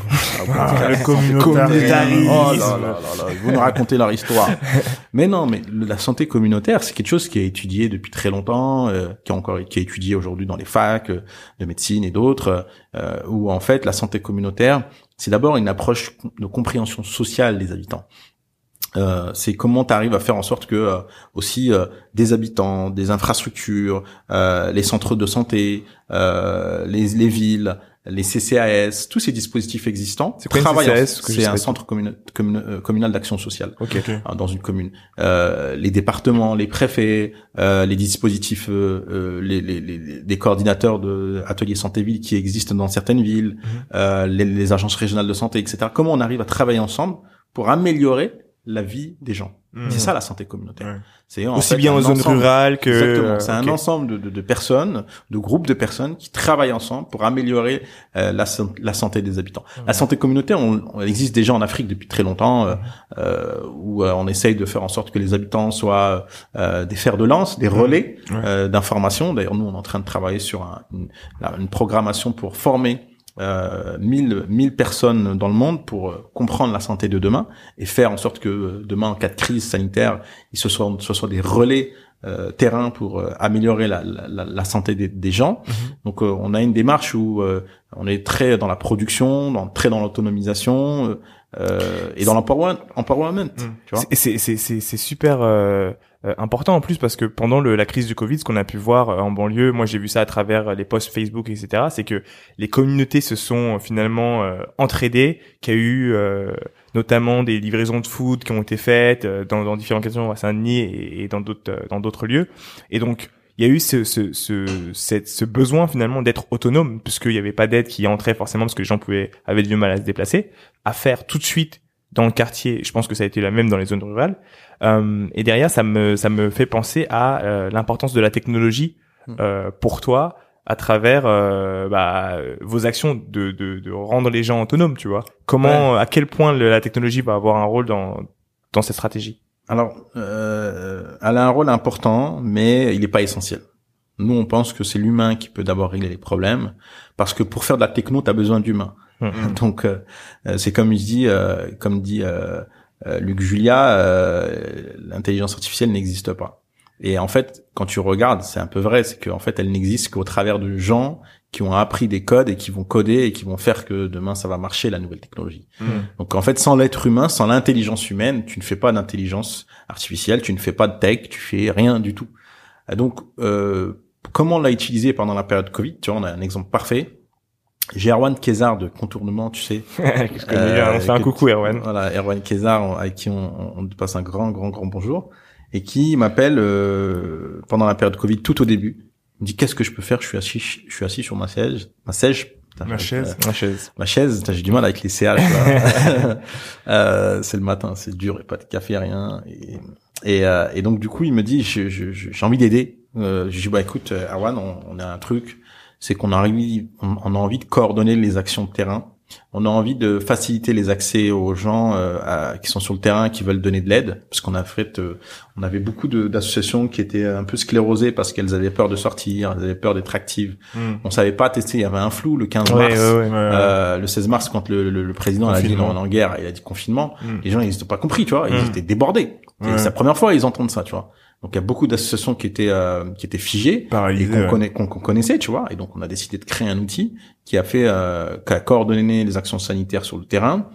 Ah, Ah, le communautarisme. Oh là là là vont nous raconter leur histoire. mais non, mais la santé communautaire, c'est quelque chose qui est étudié depuis très longtemps, euh, qui est encore qui est étudié aujourd'hui dans les facs euh, de médecine et d'autres, euh, où en fait la santé communautaire, c'est d'abord une approche de compréhension sociale des habitants. Euh, c'est comment tu arrives à faire en sorte que euh, aussi euh, des habitants, des infrastructures, euh, les centres de santé, euh, les, les villes, les CCAS, tous ces dispositifs existants. C'est travaillent C'est un centre communa- communa- euh, communal d'action sociale Ok. Ok. hein, dans une commune. Euh, les départements, les préfets, euh, les dispositifs, les, les, les, les coordinateurs de ateliers santé-ville qui existent dans certaines villes, euh, les, les agences régionales de santé, etc. Comment on arrive à travailler ensemble pour améliorer la vie des gens. Mhm. C'est ça la santé communautaire. Ouais. C'est Aussi fait bien en zone ensemble- rurale que. Exactement. C'est un ensemble de, de, de personnes, de groupes de personnes qui travaillent ensemble pour améliorer euh, la, san- la santé des habitants. La santé communautaire, on, on existe déjà en Afrique depuis très longtemps, euh, euh, où on essaye de faire en sorte que les habitants soient des fers de lance, des relais d'information. D'ailleurs, nous, on est en train de travailler sur un- une, la- une programmation pour former euh, 1000, 1000 personnes dans le monde pour euh, comprendre la santé de demain et faire en sorte que euh, demain, en cas de crise sanitaire, ils se soient, ce soit des relais euh, terrain pour euh, améliorer la, la, la- santé des, des gens. Mhm. Donc, euh, on a une démarche où euh, on est très dans la production, dans, très dans l'autonomisation euh, euh, et dans l'empowerment. empowerment, tu vois. C'est- C'est c'est c'est c'est super euh, euh, important en plus parce que pendant le, la crise du Covid, ce qu'on a pu voir euh, en banlieue, moi j'ai vu ça à travers les posts Facebook, etc. C'est que les communautés se sont euh, finalement euh, entraidées, qu'il y a eu euh, notamment des livraisons de food qui ont été faites euh, dans, dans différents quartiers à Saint-Denis et, et dans d'autres euh, dans d'autres lieux. Et donc il y a eu ce ce ce, cette- ce besoin finalement d'être autonome puisqu'il n'y avait pas d'aide qui entrait forcément parce que les gens pouvaient avaient du mal à se déplacer, à faire tout de suite dans le quartier. Je pense que ça a été la même dans les zones rurales. Euh, et derrière, ça me ça me fait penser à euh, l'importance de la technologie Mm. euh, pour toi à travers euh, bah, vos actions de, de de rendre les gens autonomes. Tu vois comment à quel point le- la technologie va avoir un rôle dans dans cette stratégie? Alors, euh, elle a un rôle important, mais il n'est pas essentiel. Nous, on pense que c'est l'humain qui peut d'abord régler les problèmes, parce que pour faire de la techno, tu as besoin d'humains. Mm. Donc, euh, euh, c'est comme je dis, euh, comme dit euh, euh, Luc Julia, euh, l'intelligence artificielle n'existe pas. Et en fait, quand tu regardes, c'est un peu vrai, c'est qu'en fait, elle n'existe qu'au travers de gens qui ont appris des codes et qui vont coder et qui vont faire que demain ça va marcher la nouvelle technologie. Donc en fait, sans l'être humain, sans l'intelligence humaine, tu ne fais pas d'intelligence artificielle, tu ne fais pas de tech, tu fais rien du tout. Et donc, euh, comment on l'a utilisé pendant la période Covid? Tu vois, on a un exemple parfait. J'ai Erwan Kézard de Contournement, tu sais. Euh. On fait un coucou, Erwan. Voilà, Erwan Kézard, avec qui on, on passe un grand, grand, grand bonjour. Et qui m'appelle euh, pendant la période Covid, tout au début. Il me dit, qu'est-ce que je peux faire? Je suis assis, je suis assis sur ma siège, ma siège. Putain, Ma euh, chaise. Ma chaise. ma chaise, j'ai du mal avec les CH. euh, c'est le matin, c'est dur, et pas de café, rien. Et, et, euh, et donc du coup, il me dit, je- je- je- j'ai envie d'aider. Euh, je dis, bah écoute, euh, Erwan, on, on a un truc, c'est qu'on a envie, on, on a envie de coordonner les actions de terrain. On a envie de faciliter les accès aux gens euh, à- qui sont sur le terrain, qui veulent donner de l'aide, parce qu'on a fait, euh, on avait beaucoup d'associations qui étaient un peu sclérosées parce qu'elles avaient peur de sortir, elles avaient peur d'être actives. Mm. On savait pas tester, il y avait un flou le 15 Ouais, mars. ouais, ouais. Ouais. Euh, le 16 mars, quand le, le, le président a dit non, on est en guerre, il a dit confinement, Mm. les gens ils n'ont pas compris, tu vois, ils Mm. étaient débordés. C'est la première fois ils entendent ça, tu vois. Donc il y a beaucoup d'associations qui étaient euh, qui étaient figées et qu'on ouais. connaît qu'on connaissait, tu vois. Et donc on a décidé de créer un outil qui a fait euh, qui a coordonné les actions sanitaires sur le terrain.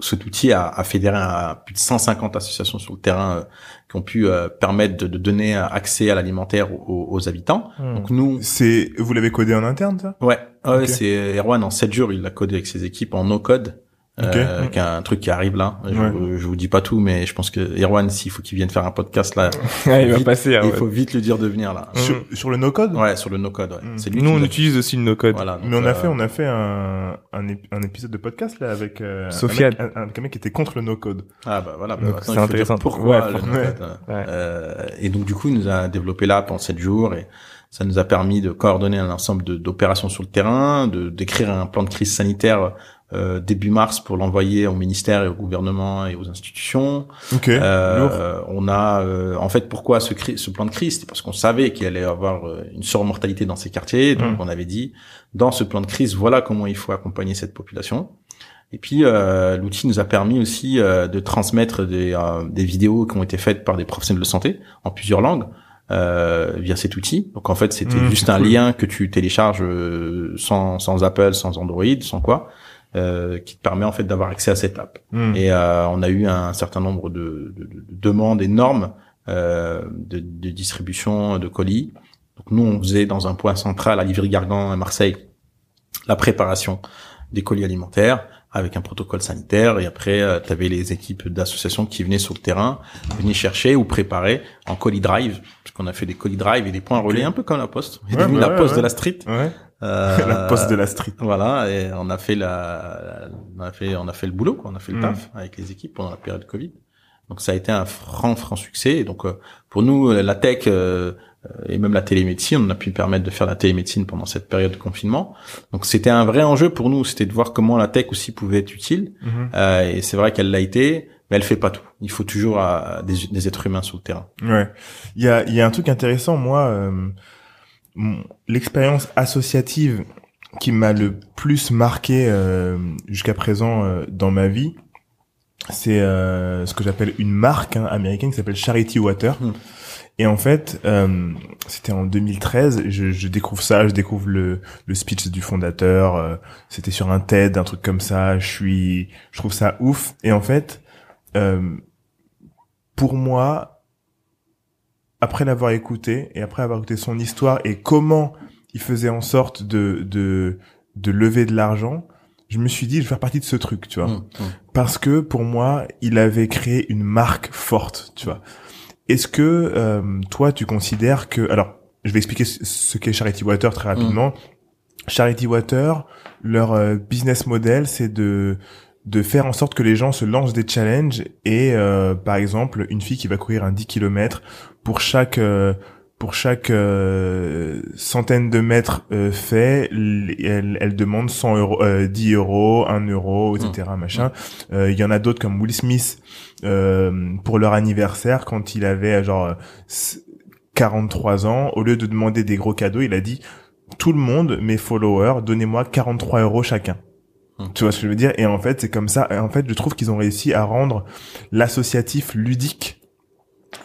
Cet outil a, a fédéré à plus de 150 associations sur le terrain euh, qui ont pu euh, permettre de, de donner accès à l'alimentaire aux, aux habitants. Hmm. Donc nous, C'est, vous l'avez codé en interne, ça? Ouais, ouais Ok. c'est Erwan en 7 jours, il l'a codé avec ses équipes en no code. Euh, qui est un truc qui arrive là. Je, Ouais. je vous dis pas tout, mais je pense que Erwan, s'il faut qu'il vienne faire un podcast là, Ouais, il va passer. ah il ouais. faut vite le dire de venir là. Mm. Sur, sur le no-code? Ouais, sur le no code. Ouais. Mm. C'est lui Nous, on utilise aussi le no-code. Voilà. donc, Mais on a euh, fait, on a fait un, un, ép- un épisode de podcast, là, avec, euh, Sofiane. Un, mec, un, un mec qui était contre le no-code. Ah bah voilà. bah, c'est intéressant. Pourquoi Ouais, le pour- no ouais. code Ouais. Euh, Et donc du coup, il nous a développé là pendant 7 jours et ça nous a permis de coordonner un ensemble de- d'opérations sur le terrain, de d'écrire un plan de crise sanitaire euh, début mars pour l'envoyer au ministère et au gouvernement et aux institutions. Ok. Euh, on a, euh, en fait, pourquoi ce, ce plan de crise? C'est parce qu'on savait qu'il allait y avoir euh, une surmortalité dans ces quartiers. Donc, Mm. on avait dit, dans ce plan de crise, voilà comment il faut accompagner cette population. Et puis, euh, l'outil nous a permis aussi euh, de transmettre des, euh, des vidéos qui ont été faites par des professionnels de santé en plusieurs langues. Euh, via cet outil. Donc en fait, c'était Mm, juste un cool. lien que tu télécharges sans, sans Apple, sans Android, sans quoi, euh, qui te permet en fait d'avoir accès à cette app. Mm. Et euh, on a eu un certain nombre de, de- de demandes énormes euh, de, de distribution de colis. Donc nous, on faisait dans un point central à Livry-Gargan à Marseille la préparation des colis alimentaires avec un protocole sanitaire et après tu avais les équipes d'associations qui venaient sur le terrain venaient chercher ou préparer en colis drive parce qu'on a fait des colis drive et des points relais un peu comme la poste Ouais, bah la ouais, poste ouais. de la street Ouais. Euh, la poste de la street. Voilà, et on a fait la, on a fait, on a fait le boulot, quoi. On a fait le Mm. taf avec les équipes pendant la période Covid. Donc ça a été un franc, franc succès. Et donc euh, pour nous, la tech euh, et même la télémédecine, on a pu permettre de faire la télémédecine pendant cette période de confinement. Donc c'était un vrai enjeu pour nous, c'était de voir comment la tech aussi pouvait être utile. Euh, et c'est vrai qu'elle l'a été, mais elle fait pas tout. Il faut toujours euh, des, des êtres humains sur le terrain. Ouais. Il y a, il y a un truc intéressant, moi, euh, l'expérience associative qui m'a le plus marqué euh, jusqu'à présent euh, dans ma vie, c'est euh, ce que j'appelle une marque hein, américaine qui s'appelle Charity Water. Hmm. Et en fait, euh, c'était en 2013. Je, je découvre ça, je découvre le, le speech du fondateur. euh, c'était sur un TED, un truc comme ça. Je suis, je trouve ça ouf. Et en fait, euh, pour moi, après l'avoir écouté et après avoir écouté son histoire et comment il faisait en sorte de de de lever de l'argent, je me suis dit je vais faire partie de ce truc, tu vois. Hum, hum. Parce que pour moi, il avait créé une marque forte, tu vois. Est-ce que euh, toi tu considères que alors je vais expliquer ce- qu'est Charity Water très rapidement. Charity Water, leur euh, business model, c'est de de faire en sorte que les gens se lancent des challenges et euh, par exemple une fille qui va courir un 10 km pour chaque euh, pour chaque euh, centaine de mètres euh, fait, elle, elle demande 100 euros, euh, 10 euros, 1 euro, etc. Machin. Euh, Il y en a d'autres comme Will Smith euh, pour leur anniversaire quand il avait genre euh, s- 43 ans. Au lieu de demander des gros cadeaux, il a dit tout le monde, mes followers, donnez-moi 43 euros chacun. Hmm. Tu vois ce que je veux dire? Et en fait, c'est comme ça. Et en fait, je trouve qu'ils ont réussi à rendre l'associatif ludique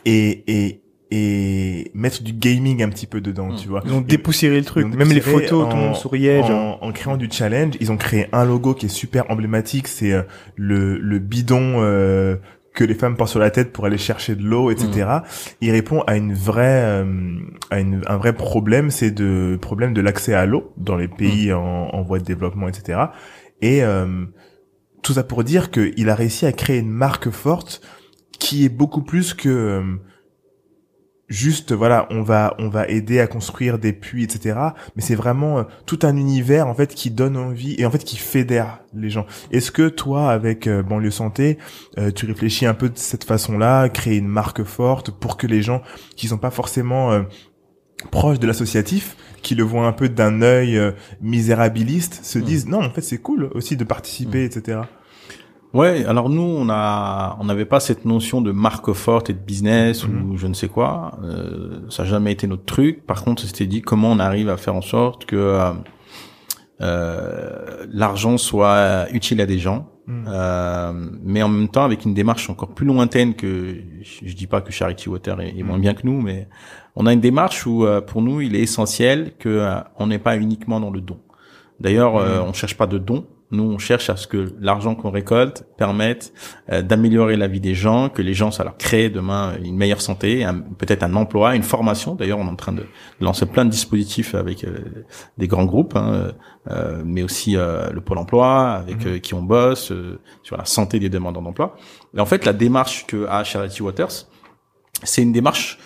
et et et mettre du gaming un petit peu dedans, Hmm. tu vois. Ils ont dépoussiéré le truc. Même les photos, tout le en- monde souriait. en, genre. en créant du challenge, ils ont créé un logo qui est super emblématique. C'est euh, le, le bidon euh, que les femmes portent sur la tête pour aller chercher de l'eau, etc. Il répond à une vraie, euh, à une, un vrai problème, c'est de problème de l'accès à l'eau dans les pays en, en voie de développement, etc. Et euh, tout ça pour dire qu'il a réussi à créer une marque forte qui est beaucoup plus que euh, juste voilà on va on va aider à construire des puits etc mais c'est vraiment euh, tout un univers en fait qui donne envie et en fait qui fédère les gens. Est-ce que toi avec euh, banlieue santé tu réfléchis un peu de cette façon là créer une marque forte pour que les gens qui sont pas forcément proches de l'associatif qui le voient un peu d'un œil euh, misérabiliste se Mm. disent non en fait c'est cool aussi de participer etc Ouais, alors nous, on a, on n'avait pas cette notion de marque forte et de business ou je ne sais quoi. Euh, ça n'a jamais été notre truc. Par contre, c'était dit comment on arrive à faire en sorte que euh, l'argent soit utile à des gens, Mm. euh, mais en même temps avec une démarche encore plus lointaine que je, je dis pas que Charity Water est, est moins Mm. bien que nous, mais on a une démarche où euh, pour nous il est essentiel que euh, on n'est pas uniquement dans le don. D'ailleurs, Mm. on cherche pas de don. Nous, on cherche à ce que l'argent qu'on récolte permette euh, d'améliorer la vie des gens, que les gens, ça leur crée demain une meilleure santé, un- peut-être un emploi, une formation. D'ailleurs, on est en train de, lancer plein de dispositifs avec euh, des grands groupes, hein, euh, mais aussi euh, le pôle emploi, avec Mhm. euh, qui on bosse euh, sur la santé des demandeurs d'emploi. Et en fait, la démarche que a Charity Waters, c'est une démarche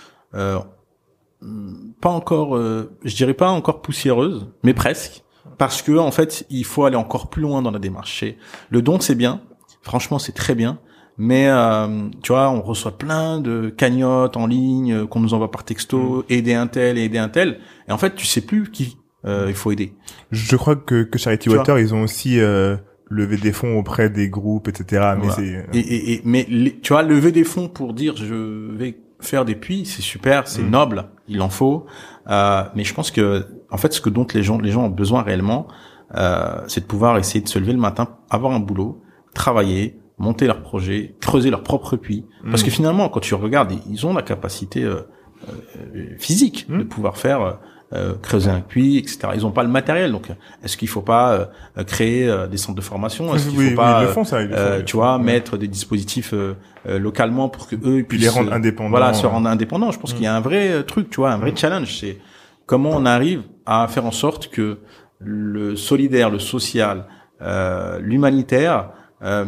pas encore, euh, je dirais pas encore poussiéreuse, mais presque, parce que en fait, il faut aller encore plus loin dans la démarche. Le don, c'est bien, franchement, c'est très bien, mais euh, tu vois, on reçoit plein de cagnottes en ligne euh, qu'on nous envoie par texto, aider un tel, aider un tel, et en fait, tu sais plus qui euh, il faut aider. Je crois que, que Charity Tu Water, ils ont aussi euh, levé des fonds auprès des groupes, etc. Mais Voilà. c'est euh, Et, et, et- mais les- tu vois, lever des fonds pour dire je vais faire des puits, c'est super, c'est Mm. noble, il en faut. Euh, mais je pense que, en fait, ce que dont les gens, les gens ont besoin réellement, euh, c'est de pouvoir essayer de se lever le matin, avoir un boulot, travailler, monter leur projet, creuser leur propre puits. Parce Mm. que finalement, quand tu regardes, ils ont la capacité euh, euh, physique Mm. de pouvoir faire. Euh, euh, creuser un puits, etc. Ils ont pas le matériel, donc est-ce qu'il faut pas euh, créer euh, des centres de formation? Est-ce qu'il oui, faut oui, pas ils le font ça. Ils le font, euh, le tu vois, Ouais. mettre des dispositifs euh, euh, localement pour que eux puis puissent les rendre euh, indépendants. Voilà, se rendre indépendants. Je pense qu'il y a un vrai euh, truc, tu vois, un vrai challenge. C'est comment on arrive à faire en sorte que le solidaire, le social, euh, l'humanitaire euh,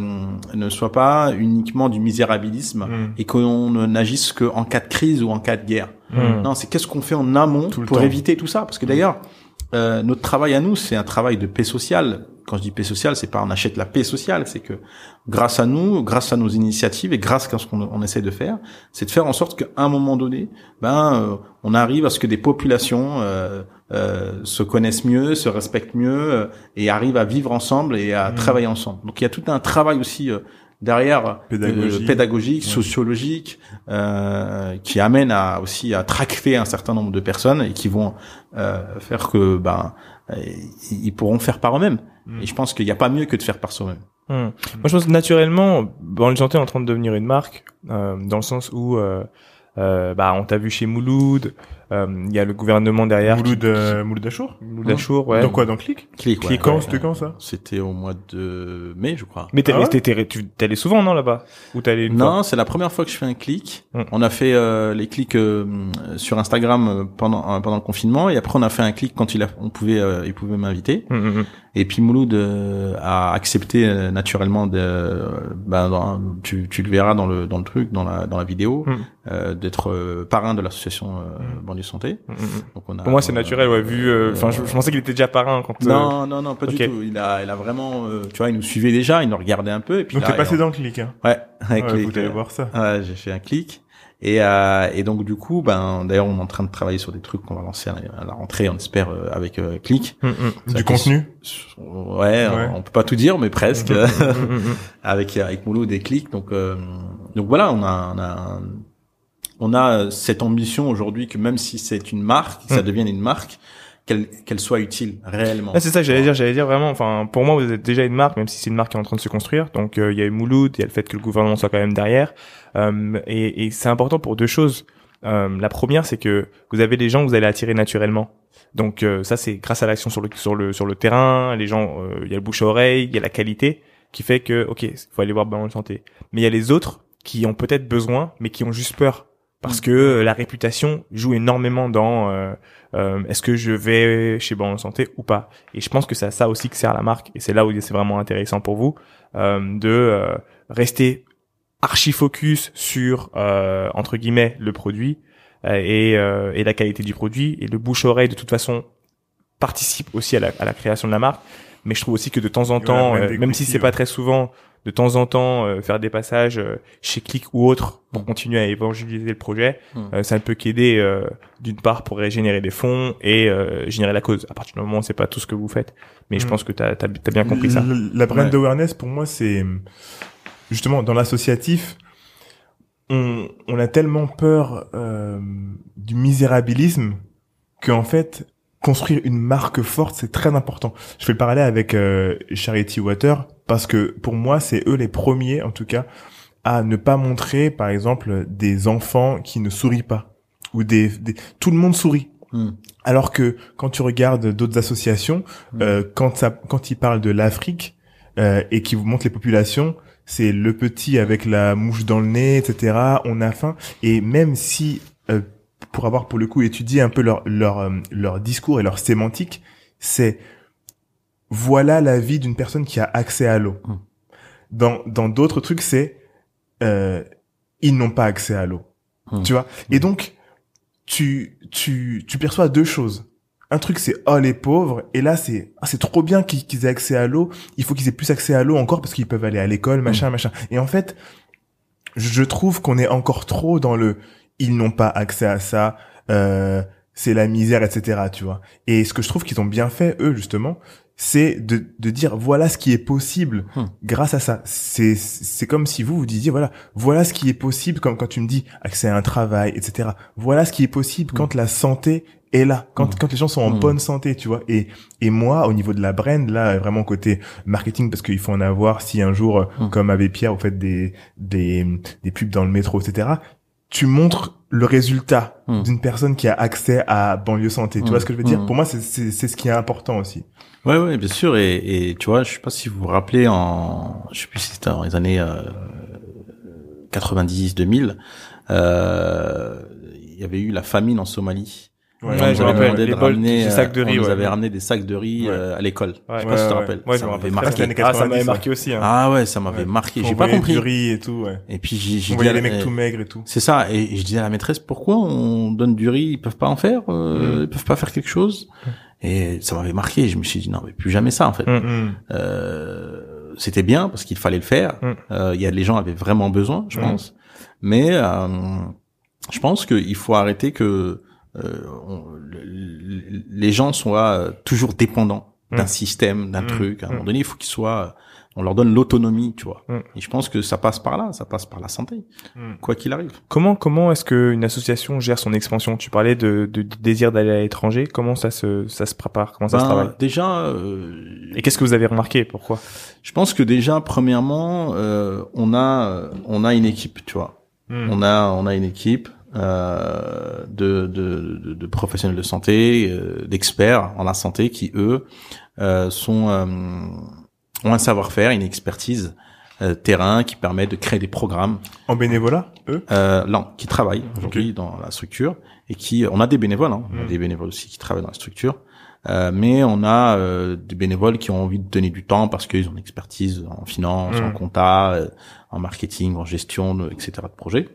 ne soit pas uniquement du misérabilisme Mm. et qu'on n'agisse qu'en cas de crise ou en cas de guerre. Mm. Non, c'est qu'est-ce qu'on fait en amont Tout pour temps. éviter tout ça? Parce que d'ailleurs, euh, notre travail à nous, c'est un travail de paix sociale. Quand je dis paix sociale, c'est pas on achète la paix sociale, c'est que grâce à nous, grâce à nos initiatives et grâce à ce qu'on on essaie de faire, c'est de faire en sorte qu'à un moment donné, ben, euh, on arrive à ce que des populations euh, euh, se connaissent mieux, se respectent mieux euh, et arrivent à vivre ensemble et à Mmh. travailler ensemble. Donc il y a tout un travail aussi euh, derrière Pédagogique. euh, pédagogique, Ouais. sociologique, euh, qui amène à aussi à tracter un certain nombre de personnes et qui vont euh, faire que ben euh, ils pourront faire par eux-mêmes. Mm. Et je pense qu'il n'y a pas mieux que de faire par soi-même. Hmm. Moi, je pense que naturellement, Banlieue Santé est en train de devenir une marque, euh, dans le sens où, euh, bah, on t'a vu chez Mouloud, il y a le gouvernement derrière. qui- Mouloud, euh, Mouloud Achour Mouloud Achour, ouais. Dans quoi Dans Click Clic, Clic, Quand. C'était quand ça? C'était au mois de mai, je crois. Mais t'es, Ah souvent, non, là-bas? Ou t'es allé une fois? Non, c'est la première fois que je fais un clic. Mm. On a fait euh, les clics euh, sur Instagram euh, pendant euh, pendant le confinement et après on a fait un clic quand il a on pouvait euh, il pouvait m'inviter. Et puis Mouloud euh, a accepté euh, naturellement de euh, ben, dans- tu, tu le verras dans le dans le truc dans la dans la vidéo Mm. euh, d'être euh, parrain de l'association euh, Mm. Banlieue Santé. Hmm, hmm. Donc on a Pour moi, c'est naturel, ouais, vu, enfin, je, je pensais qu'il était déjà parrain quand, Non, non, non, pas du tout. Il a, il a vraiment, euh, tu vois, il nous suivait déjà, il nous regardait un peu, et puis Donc t'es passé dans Click, hein Ouais, avec Ouais, les, Vous allez voir ça. Ouais, j'ai fait un clic. Et, euh, et donc du coup, ben d'ailleurs, on est en train de travailler sur des trucs qu'on va lancer à la, à la rentrée, on espère euh, avec euh, Click. Hmm. Ça Du contenu? Ouais, Ouais. On, peut pas tout dire, mais presque hmm, hmm. avec avec Mouloud et Click. Donc euh, donc voilà, on a on a on a cette ambition aujourd'hui que même si c'est une marque, ça Mm. devienne une marque, qu'elle qu'elle soit utile réellement. Ah, c'est ça que j'allais dire, j'allais dire vraiment, enfin, pour moi, vous êtes déjà une marque, même si c'est une marque qui est en train de se construire. Donc, euh, il y a eu Mouloud, il y a le fait que le gouvernement soit quand même derrière. Euh, et et c'est important pour deux choses. Euh, la première, c'est que vous avez des gens que vous allez attirer naturellement. Donc, euh, ça, c'est grâce à l'action sur le, sur le, sur le terrain, les gens, euh, il y a le bouche à oreille, il y a la qualité qui fait que, ok, faut aller voir Banlieue Santé. Mais il y a les autres qui ont peut-être besoin, mais qui ont juste peur. Parce que euh, la réputation joue énormément dans euh, euh, est-ce que je vais chez Banlieue Santé ou pas. Et je pense que c'est à ça aussi que sert la marque. Et c'est là où c'est vraiment intéressant pour vous euh, de euh, rester archi focus sur euh, entre guillemets le produit euh, et, euh, et la qualité du produit. Et le bouche oreille de toute façon participe aussi à la, à la création de la marque. Mais je trouve aussi que de temps en Ouais, temps, même euh, si c'est ouais. pas très souvent, de temps en temps euh, faire des passages euh, chez Click ou autre pour continuer à évangéliser le projet, Mm. euh, ça ne peut qu'aider euh, d'une part pour générer des fonds et euh, générer la cause. À partir du moment où c'est pas tout ce que vous faites, mais je Mm. pense que t'as as, bien compris ça. La brand Ouais. awareness, pour moi, c'est justement dans l'associatif. On, on a tellement peur euh, du misérabilisme qu'en fait, construire une marque forte, c'est très important. Je fais le parallèle avec euh, Charity Water parce que pour moi, c'est eux les premiers, en tout cas, à ne pas montrer, par exemple, des enfants qui ne sourient pas ou des, des... tout le monde sourit. Hmm. Alors que quand tu regardes d'autres associations, Mm. euh, quand ça, quand ils parlent de l'Afrique euh, et qu'ils vous montrent les populations, c'est le petit avec la mouche dans le nez, etc. On a faim. Et même si, euh, pour avoir pour le coup étudié un peu leur leur euh, leur discours et leur sémantique, c'est voilà la vie d'une personne qui a accès à l'eau. Mm. Dans dans d'autres trucs, c'est euh, ils n'ont pas accès à l'eau. Mm. Tu vois? Et donc tu tu tu perçois deux choses. Un truc c'est oh les pauvres et là c'est ah, c'est trop bien qu'ils qu'ils aient accès à l'eau. Il faut qu'ils aient plus accès à l'eau encore parce qu'ils peuvent aller à l'école machin machin. Et en fait, je trouve qu'on est encore trop dans le ils n'ont pas accès à ça. Euh, c'est la misère, etc. Tu vois. Et ce que je trouve qu'ils ont bien fait eux justement, c'est de, de dire voilà ce qui est possible Hmm. grâce à ça. C'est c'est comme si vous vous disiez voilà voilà ce qui est possible comme quand tu me dis accès à un travail, etc. Voilà ce qui est possible Hmm. quand la santé est là, quand Hmm. quand les gens sont en bonne santé, tu vois. Et et moi au niveau de la brand là vraiment côté marketing parce qu'il faut en avoir si un jour comme avec Pierre vous faites des des des pubs dans le métro, etc. Tu montres le résultat Hmm. d'une personne qui a accès à banlieue santé. Tu Hmm. vois ce que je veux dire? Hmm. Pour moi, c'est c'est c'est ce qui est important aussi. Ouais, ouais, bien sûr. Et, et tu vois, je sais pas si vous vous rappelez en, je sais plus si c'était dans les années euh, 90, 2000, euh, il y avait eu la famine en Somalie. Ouais, on Ouais, nous je me avait rappelle, demandé les de bols, ramener, des sacs de euh, riz, on nous ouais. avait ramené des sacs de riz Ouais. euh, à l'école. Ouais. Je sais pas si tu te rappelles. Ouais, ça m'avait rappelle marqué. Ah, ça 90, m'avait marqué aussi. Hein. Ah ouais, ça m'avait Ouais. marqué. J'ai pas compris. Du riz et tout, ouais. Et puis j'ai, dit, voyait à- les mecs euh, tout maigres et tout. C'est ça. Et je disais à la maîtresse, pourquoi on donne du riz? Ils peuvent pas en faire euh, Mm. Ils peuvent pas faire quelque chose Et ça m'avait marqué. Je me suis dit non, mais plus jamais ça en fait. Mm, mm. Euh, c'était bien parce qu'il fallait le faire. Mm. Euh, Il y a les gens avaient vraiment besoin, je pense. Mais euh, je pense qu'il faut arrêter que euh, on- le- le- les gens soient euh, toujours dépendants d'un Mm. système, d'un Mm. truc. À un moment Mm. donné, il faut qu'ils soient, on leur donne l'autonomie, tu vois. Mm. Et je pense que ça passe par là, ça passe par la santé, Mm. quoi qu'il arrive. Comment comment est-ce que une association gère son expansion? Tu parlais de, de, du désir d'aller à l'étranger. Comment ça se ça se prépare? Comment ça se Ben, travaille? déjà, euh, Et qu'est-ce que vous avez remarqué? Pourquoi? je pense que déjà, premièrement, euh, on a, on a une équipe, tu vois. Mm. On a, on a une équipe euh, de, de, de, de professionnels de santé, euh, d'experts en la santé qui eux euh, sont euh, ont un savoir-faire, une expertise euh, terrain qui permet de créer des programmes. En bénévolat, eux? Euh, non, qui travaillent aujourd'hui dans la structure et qui, on a des bénévoles, hein, on a Mm. des bénévoles aussi qui travaillent dans la structure. Euh, mais on a euh, des bénévoles qui ont envie de donner du temps parce qu'ils ont une expertise en finance, en compta, euh, en marketing, en gestion, etc. de projet.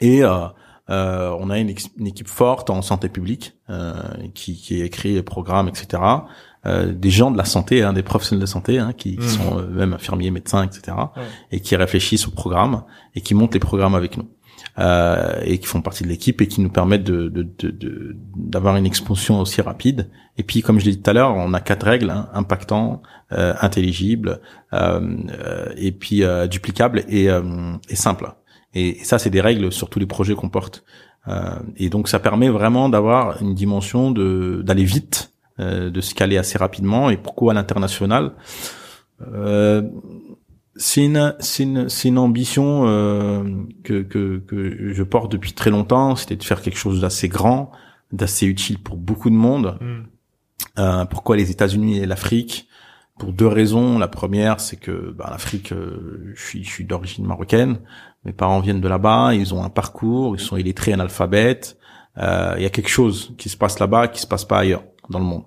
Et euh, euh, on a une, équipe forte en santé publique euh, qui, qui écrit les programmes, etc. Euh, des gens de la santé, hein, des professionnels de santé, hein, qui, qui Mhm. sont euh, même infirmiers, médecins, etc. Et qui réfléchissent au programme et qui montent les programmes avec nous. Euh, et qui font partie de l'équipe et qui nous permettent de de- de- de- d'avoir une expansion aussi rapide. Et puis, comme je l'ai dit tout à l'heure, on a quatre règles hein, impactant, euh, intelligibles, euh, euh, et puis euh, duplicables et, euh, et simples. Et, ça, c'est des règles sur tous les projets qu'on porte. Euh, et donc, ça permet vraiment d'avoir une dimension de d'aller vite, euh, de se caler assez rapidement. Et pourquoi à l'international euh, c'est une, c'est une, c'est une ambition euh, que, que, que je porte depuis très longtemps. C'était de faire quelque chose d'assez grand, d'assez utile pour beaucoup de monde. Mm. Euh, pourquoi les États-Unis et l'Afrique? Pour deux raisons. La première, c'est que bah, l'Afrique, euh, je suis, je suis d'origine marocaine. Mes parents viennent de là-bas. Ils ont un parcours. Ils sont illettrés, analphabètes. Euh, Il y a quelque chose qui se passe là-bas qui se passe pas ailleurs dans le monde.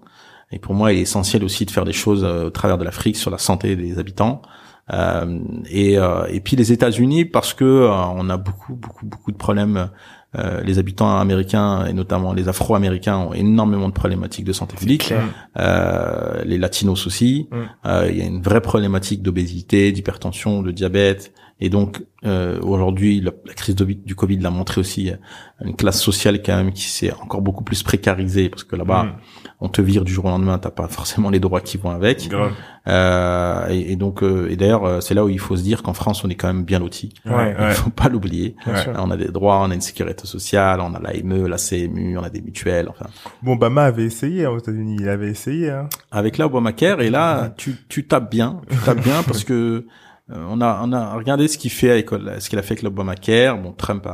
Et pour moi, il est essentiel aussi de faire des choses euh, au travers de l'Afrique sur la santé des habitants. Euh, et, euh, et puis les États-Unis parce que euh, on a beaucoup, beaucoup, beaucoup de problèmes. Euh, les habitants américains et notamment les Afro-américains ont énormément de problématiques de santé publique. Euh, les Latinos aussi. Mm. Euh, il y a une vraie problématique d'obésité, d'hypertension, de diabète. Et donc euh, aujourd'hui, la, la crise de- du Covid l'a montré aussi. euh, Une classe sociale quand même qui s'est encore beaucoup plus précarisée parce que là-bas, Mm. on te vire du jour au lendemain, t'as pas forcément les droits qui vont avec. Euh, et, et donc, euh, et d'ailleurs, euh, c'est là où il faut se dire qu'en France, on est quand même bien lotis. Ouais, Il faut pas l'oublier. Ouais. On a des droits, on a une sécurité sociale, on a l'AME, la CMU, on a des mutuelles. Enfin, Bon, Obama avait essayé hein, aux États-Unis. Il avait essayé. Hein. avec là Obamacare, et là, tu, tu tapes bien, tu tapes bien parce que on a on a regardé ce qu'il fait avec ce qu'il a fait avec l'Obamacare. Bon, Trump a,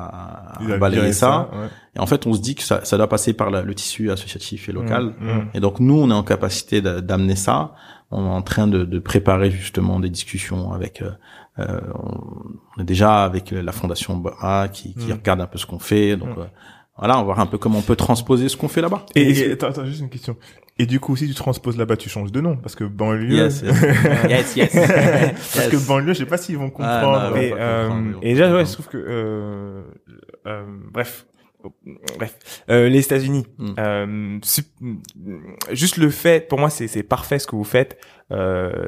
a a balayé ça. ouais. Et en fait, on se dit que ça, ça doit passer par la- le tissu associatif et local. Mm, mm. Et donc nous, on est en capacité d'a- d'amener ça. On est en train de, de préparer justement des discussions avec. euh, euh, on est déjà avec la fondation Obama qui, qui Mm. regarde un peu ce qu'on fait. Donc euh, voilà, on va voir un peu comment on peut transposer ce qu'on fait là-bas. Et, Et- et- attends, attends, juste une question. Et du coup, si tu transposes là-bas, tu changes de nom parce que banlieue. Yes, yes, yes, yes. parce que banlieue, je sais pas s'ils vont Ah, comprendre. non, Et, euh, comprendre, et déjà, ouais, je trouve que, euh, euh, bref, bref, euh, les États-Unis, Mm. euh, juste le fait, pour moi, c'est parfait ce que vous faites, euh,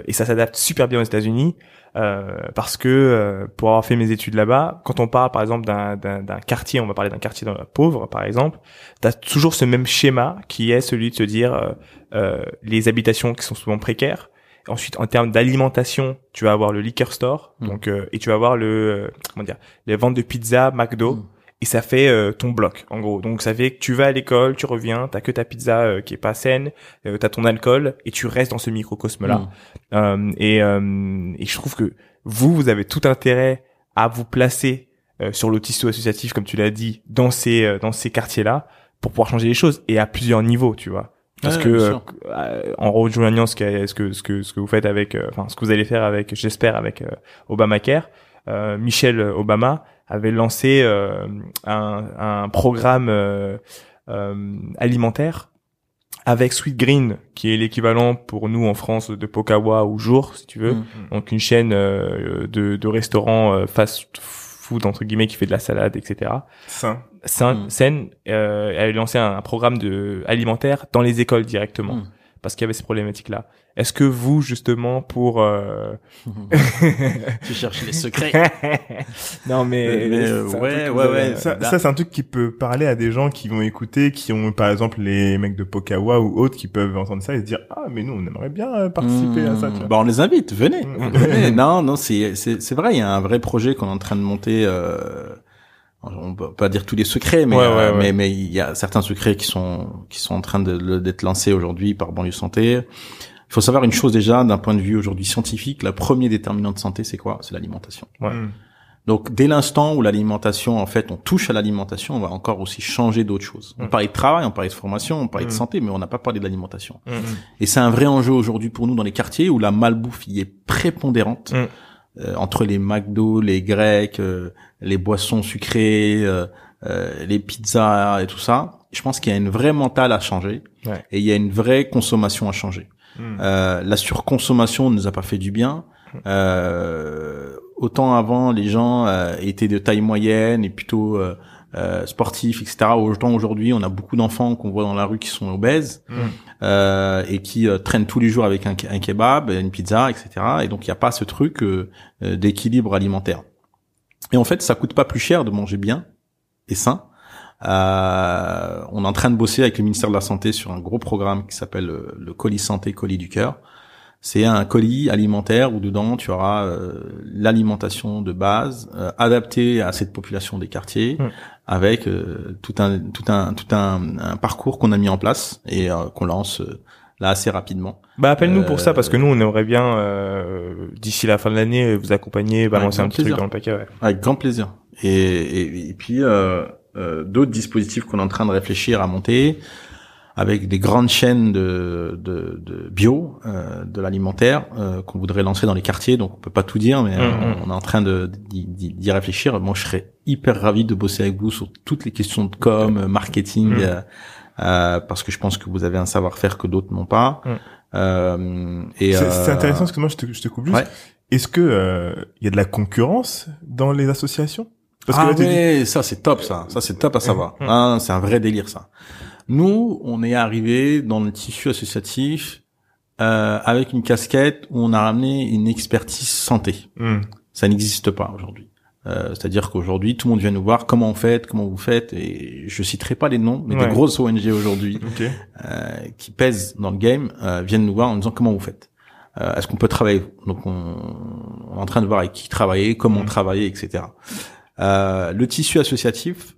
et ça s'adapte super bien aux États-Unis, euh, parce que euh, pour avoir fait mes études là-bas, quand on parle par exemple d'un quartier, on va parler d'un quartier dans- pauvre par exemple, t'as toujours ce même schéma qui est celui de se dire euh, euh, les habitations qui sont souvent précaires. Ensuite, en termes d'alimentation, tu vas avoir le liquor store, Mm. donc euh, et tu vas avoir le euh, comment dire les ventes de pizza, McDo, Mm. Et ça fait euh, ton bloc en gros. Donc ça fait que tu vas à l'école, tu reviens, t'as que ta pizza euh, qui est pas saine, euh, t'as ton alcool et tu restes dans ce microcosme là. Mm. Euh, et, euh, et je trouve que vous, vous avez tout intérêt à vous placer euh, sur le tissu associatif, comme tu l'as dit, dans ces euh, dans ces quartiers-là, pour pouvoir changer les choses et à plusieurs niveaux, tu vois. Parce Ouais, que en rejoignant ce que ce que ce que ce que vous faites avec, enfin ce que vous allez faire avec, j'espère avec euh, Obamacare, euh, Michelle Obama avait lancé euh, un, un programme euh, euh, alimentaire avec Sweet Green, qui est l'équivalent pour nous en France de Pokawa ou Jour, si tu veux. Mm. Donc une chaîne euh, de, de restaurants euh, fast food entre guillemets qui fait de la salade, etc. Sain. Sain, Mm. saine, euh, elle a lancé un, un programme de alimentaire dans les écoles directement Mm. Parce qu'il y avait ces problématiques-là. Est-ce que vous justement pour euh... tu cherches les secrets. non mais, Mais, euh, ouais, ouais, avez- ouais. Ça, Bah- ça c'est un truc qui peut parler à des gens qui vont écouter, qui ont par exemple les mecs de Pokawa ou autres qui peuvent entendre ça et se dire ah mais nous on aimerait bien euh, participer à ça. Tu vois. Bah, on les invite, venez. Mmh. Venez. non, non, c'est c'est c'est vrai, il y a un vrai projet qu'on est en train de monter. Euh, on peut pas dire tous les secrets, mais Ouais, euh, ouais, ouais. mais mais il y a certains secrets qui sont qui sont en train de d'être lancés aujourd'hui par banlieue santé. Il faut savoir une chose déjà d'un point de vue aujourd'hui scientifique, la première déterminante de santé, c'est quoi? C'est l'alimentation. Ouais. Mm. Donc dès l'instant où l'alimentation, en fait, on touche à l'alimentation, on va encore aussi changer d'autres choses. On Mm. parlait de travail, on parlait de formation, on parlait de Mm. santé, mais on n'a pas parlé de l'alimentation. Et c'est un vrai enjeu aujourd'hui pour nous dans les quartiers où la malbouffe y est prépondérante. Euh, entre les McDo, les Grecs, euh, les boissons sucrées, euh, euh, les pizzas et tout ça, je pense qu'il y a une vraie mentale à changer Ouais. et il y a une vraie consommation à changer. Mm. Euh, la surconsommation ne nous a pas fait du bien. Euh, autant avant, les gens euh, étaient de taille moyenne et plutôt euh, sportifs, etc. Autant aujourd'hui, on a beaucoup d'enfants qu'on voit dans la rue qui sont obèses Mm. euh, et qui traînent tous les jours avec un, un kebab, une pizza, etc. Et donc, il n'y a pas ce truc d'équilibre alimentaire. Et en fait, ça coûte pas plus cher de manger bien et sain. Euh, on est en train de bosser avec le ministère de la Santé sur un gros programme qui s'appelle euh, le colis santé, colis du cœur. C'est un colis alimentaire où dedans tu auras euh, l'alimentation de base euh, adaptée à cette population des quartiers, Mm. avec tout un tout un tout un, un parcours qu'on a mis en place et qu'on lance là assez rapidement. Bah appelle-nous Euh, pour ça parce que nous on aimerait bien euh, d'ici la fin de l'année vous accompagner, balancer un petit truc plaisir. dans le paquet. Ouais. Avec grand plaisir. Et, et, et puis euh, euh, d'autres dispositifs qu'on est en train de réfléchir à monter avec des grandes chaînes de, de, de bio, euh, de l'alimentaire euh, qu'on voudrait lancer dans les quartiers. Donc on peut pas tout dire, mais euh, Mhm. on est en train de d'y- réfléchir. Moi, je serais hyper ravi de bosser avec vous sur toutes les questions de com, euh, marketing, Mhm. Euh, parce que je pense que vous avez un savoir-faire que d'autres n'ont pas. Mhm. Euh, et C'est euh, c'est intéressant parce que moi je te, je te coupe juste. Ouais. Est-ce que euh, il y a de la concurrence dans les associations? Parce que ah là, tu dis- ouais, ça c'est top ça, ça c'est top à savoir. Mm. Hein, c'est un vrai délire ça. Nous, on est arrivé dans le tissu associatif euh, avec une casquette où on a ramené une expertise santé. Mm. Ça n'existe pas aujourd'hui. Euh, C'est-à-dire qu'aujourd'hui, tout le monde vient nous voir comment on fait, comment vous faites, et je citerai pas les noms, mais Ouais. des grosses ONG aujourd'hui euh, qui pèsent dans le game euh, viennent nous voir en disant comment vous faites. Euh, Est-ce qu'on peut travailler Donc on, on est en train de voir avec qui travailler, comment Mm. travailler, etc. Euh, le tissu associatif,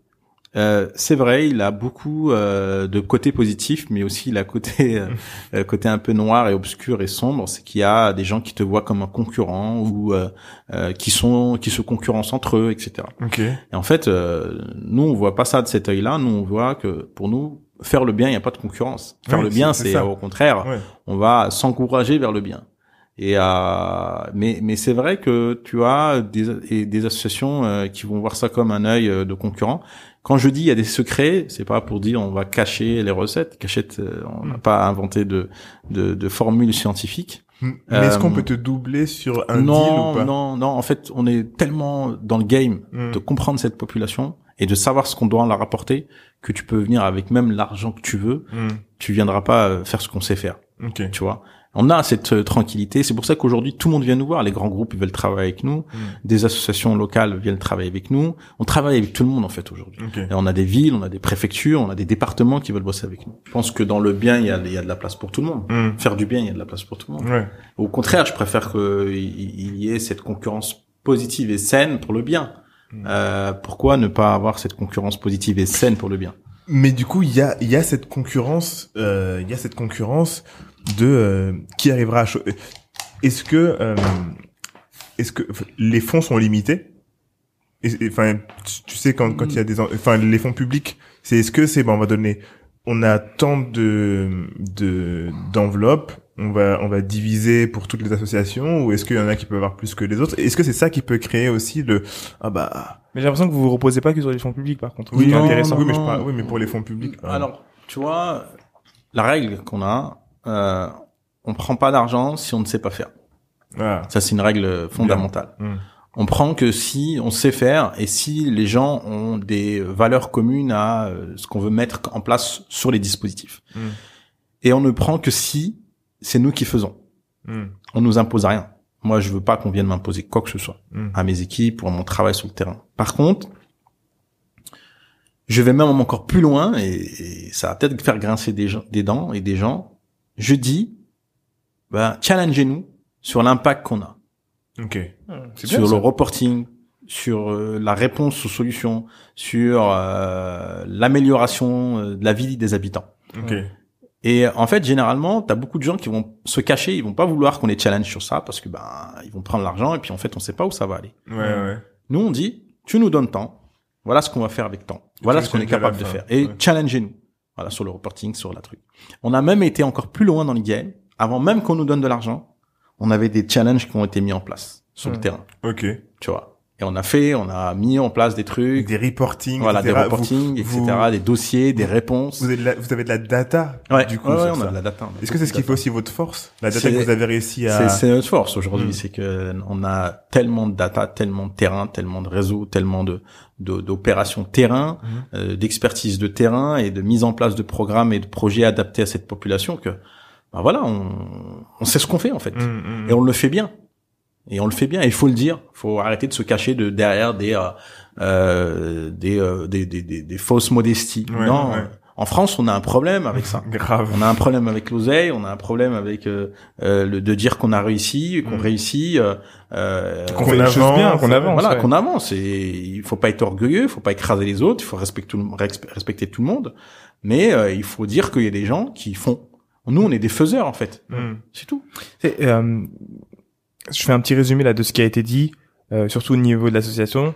euh, c'est vrai, il a beaucoup euh, de côtés positifs, mais aussi il a côté euh, euh, côté un peu noir et obscur et sombre. C'est qu'il y a des gens qui te voient comme un concurrent ou euh, euh, qui sont qui se concurrencent entre eux, etc. Ok. Et en fait, euh, nous, on voit pas ça de cet œil-là. Nous, on voit que pour nous, faire le bien, il n'y a pas de concurrence. Faire Oui, le bien, c'est- au contraire, Ouais. on va s'encourager vers le bien. Et euh, mais mais c'est vrai que tu as des et des associations euh, qui vont voir ça comme un œil euh, de concurrent. Quand je dis il y a des secrets, c'est pas pour dire on va cacher les recettes. Cachette, euh, on n'a Mm. pas inventé de de, de formules scientifiques. Mm. Mais est-ce qu'on Euh, peut te doubler sur un deal non, ou pas? non, non. En fait, on est tellement dans le game Mm. de comprendre cette population et de savoir ce qu'on doit leur rapporter que tu peux venir avec même l'argent que tu veux. Mm. Tu viendras pas faire ce qu'on sait faire, Ok. tu vois? On a cette euh, tranquillité. C'est pour ça qu'aujourd'hui tout le monde vient nous voir. Les grands groupes ils veulent travailler avec nous. Mm. Des associations locales viennent travailler avec nous. On travaille avec tout le monde en fait aujourd'hui. On a des villes, on a des préfectures, on a des départements qui veulent bosser avec nous. Je pense que dans le bien il y a, il y a de la place pour tout le monde. Mm. Faire du bien, il y a de la place pour tout le monde. Ouais. Au contraire, je préfère qu'il il y ait cette concurrence positive et saine pour le bien. Mm. Euh, pourquoi ne pas avoir cette concurrence positive et saine pour le bien? Mais du coup, il y a, il y a cette concurrence, euh, il y a cette concurrence de euh, qui arrivera à. cho- Est-ce que, euh, est-ce que les fonds sont limités? Enfin, tu, sais quand quand il y a des, en- enfin les fonds publics, c'est est-ce que c'est bon, on va donner, on a tant de de d'enveloppes, on va on va diviser pour toutes les associations ou est-ce qu'il y en a qui peuvent avoir plus que les autres? Est-ce que c'est ça qui peut créer aussi le ah bah Mais j'ai l'impression que vous vous reposez pas que sur les fonds publics par contre. oui non, intéressant. non, oui mais je non. parle oui mais pour les fonds publics. exemple. Alors, tu vois, la règle qu'on a, euh, on prend pas d'argent si on ne sait pas faire. Ah. Ça, c'est une règle fondamentale. Mm. On prend que si on sait faire et si les gens ont des valeurs communes à euh, ce qu'on veut mettre en place sur les dispositifs. Mm. Et on ne prend que si c'est nous qui faisons. Mm. On nous impose rien. Moi, je veux pas qu'on vienne m'imposer quoi que ce soit à mes équipes ou à mon travail sur le terrain. Par contre, je vais même encore plus loin et, et ça va peut-être faire grincer des, gens, des dents et des gens. Je dis, bah, challengez-nous sur l'impact qu'on a, Ok. C'est sur bien, le ça. reporting, sur euh, la réponse aux solutions, sur euh, l'amélioration euh, de la vie des habitants. Ok. Et en fait, généralement, t'as beaucoup de gens qui vont se cacher, ils vont pas vouloir qu'on les challenge sur ça parce que ben ils vont prendre l'argent et puis en fait on sait pas où ça va aller. Ouais, ouais. Nous on dit, tu nous donnes temps, voilà ce qu'on va faire avec temps, voilà ce qu'on nous est capable de faire et Ouais. challengez-nous. Voilà sur le reporting, sur la truc. On a même été encore plus loin dans le game. Avant même qu'on nous donne de l'argent, on avait des challenges qui ont été mis en place sur le Ouais. terrain, Ok. tu vois. Et on a fait, on a mis en place des trucs, Des reporting, voilà, des etc. reporting, Vous- etc., des dossiers, des réponses. Vous avez, de la, vous avez de la data, Ouais, du coup, ouais, on a de la data. Est-ce que c'est ce qui fait aussi votre force La data que vous avez réussi à... C'est notre force aujourd'hui, Mm. c'est que on a tellement de data, tellement de terrain, tellement de réseaux, tellement de de- d'opérations terrain, Mhm. euh, d'expertise de terrain et de mise en place de programmes et de projets adaptés à cette population que bah voilà, on, on sait ce qu'on fait en fait Mm, mm, et on le fait bien. Et on le fait bien, il faut le dire. Il faut arrêter de se cacher de derrière des euh, euh, des, euh, des, des, des des fausses modesties. Ouais, non, ouais. en France, on a un problème avec ça. Grave. On a un problème avec l'oseille, on a un problème avec euh, euh, le de dire qu'on a réussi, qu'on Mm. réussit, euh, euh, Qu'on fait les choses bien, qu'on avance. voilà, ouais. qu'on avance. Et il faut pas être orgueilleux, il faut pas écraser les autres, il faut respecter tout, le- respe- respecter tout le monde. Mais euh, il faut dire qu'il y a des gens qui font. Nous, on est des faiseurs en fait. Mm. C'est tout. C'est, euh, je fais un petit résumé là de ce qui a été dit, euh, surtout au niveau de l'association.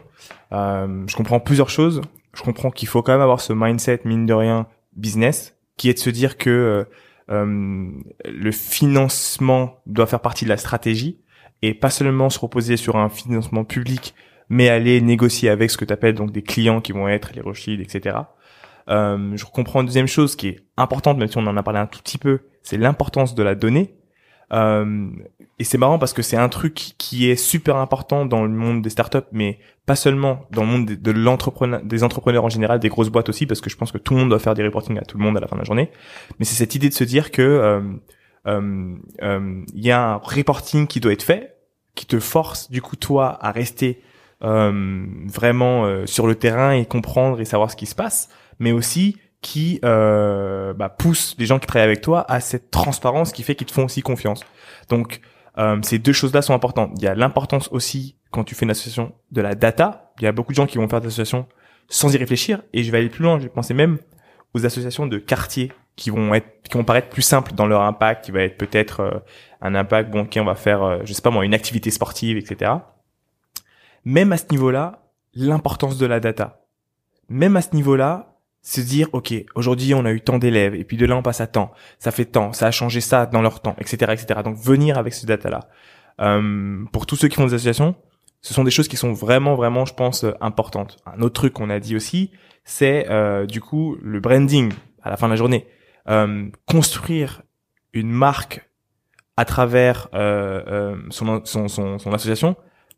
Euh, je comprends plusieurs choses. Je comprends qu'il faut quand même avoir ce mindset mine de rien business, qui est de se dire que euh, euh, le financement doit faire partie de la stratégie et pas seulement se reposer sur un financement public, mais aller négocier avec ce que tu appelles donc des clients qui vont être les Rothschild, etc. Euh, je comprends une deuxième chose qui est importante, même si on en a parlé un tout petit peu, c'est l'importance de la donnée. Euh, et c'est marrant parce que c'est un truc qui est super important dans le monde des startups, mais pas seulement dans le monde de, l'entrepreneur, des entrepreneurs en général, des grosses boîtes aussi, parce que je pense que tout le monde doit faire des reporting à tout le monde à la fin de la journée. Mais c'est cette idée de se dire que euh, euh, il y a un reporting qui doit être fait, qui te force du coup toi à rester vraiment sur le terrain et comprendre et savoir ce qui se passe, mais aussi qui euh, bah, pousse les gens qui travaillent avec toi à cette transparence qui fait qu'ils te font aussi confiance. Donc euh, ces deux choses-là sont importantes. Il y a l'importance aussi quand tu fais une association de la data. Il y a beaucoup de gens qui vont faire des associations sans y réfléchir. Et je vais aller plus loin. Je vais penser même aux associations de quartier qui vont être, qui vont paraître plus simples dans leur impact, qui va être peut-être euh, un impact, bon, ok, on va faire, euh, je sais pas moi, une activité sportive, etc. Même à ce niveau-là, l'importance de la data. Même à ce niveau-là, se dire, ok, aujourd'hui on a eu tant d'élèves, et puis de là on passe à temps, ça fait tant, ça a changé ça dans leur temps, etc., etc. Donc venir avec ce data-là. Euh, pour tous ceux qui font des associations, ce sont des choses qui sont vraiment, vraiment, je pense, euh, importantes. Un autre truc qu'on a dit aussi, c'est euh, du coup le branding à la fin de la journée. Euh, construire une marque à travers euh, euh, son, son, son, son association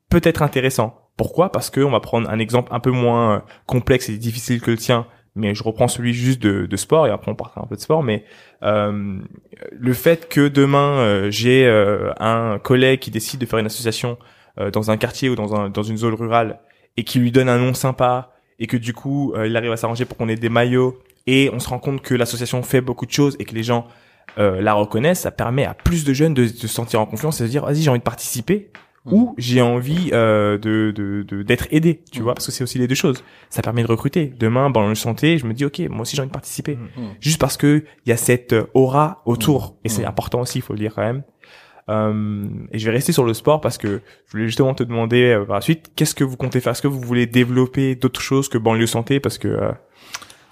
peut être intéressant. Pourquoi? Parce que on va prendre un exemple un peu moins complexe et difficile que le tien, mais je reprends celui juste de, de sport et après on partira un peu de sport. Mais euh, le fait que demain euh, j'ai euh, un collègue qui décide de faire une association euh, dans un quartier ou dans, un, dans une zone rurale et qui lui donne un nom sympa et que du coup euh, il arrive à s'arranger pour qu'on ait des maillots et on se rend compte que l'association fait beaucoup de choses et que les gens euh, la reconnaissent, ça permet à plus de jeunes de, de se sentir en confiance et de se dire vas-y j'ai envie de participer ou j'ai envie euh, de de- de- d'être aidé, tu vois, parce que c'est aussi les deux choses. Ça permet de recruter. Demain, dans le santé, je me dis ok, moi aussi j'ai envie de participer, Mhm. juste parce que il y a cette aura autour et c'est important aussi, il faut le dire quand même. Euh, et je vais rester sur le sport parce que je voulais justement te demander euh, par la suite, qu'est-ce que vous comptez faire? Est-ce que vous voulez développer d'autres choses que banlieue santé? Parce que euh,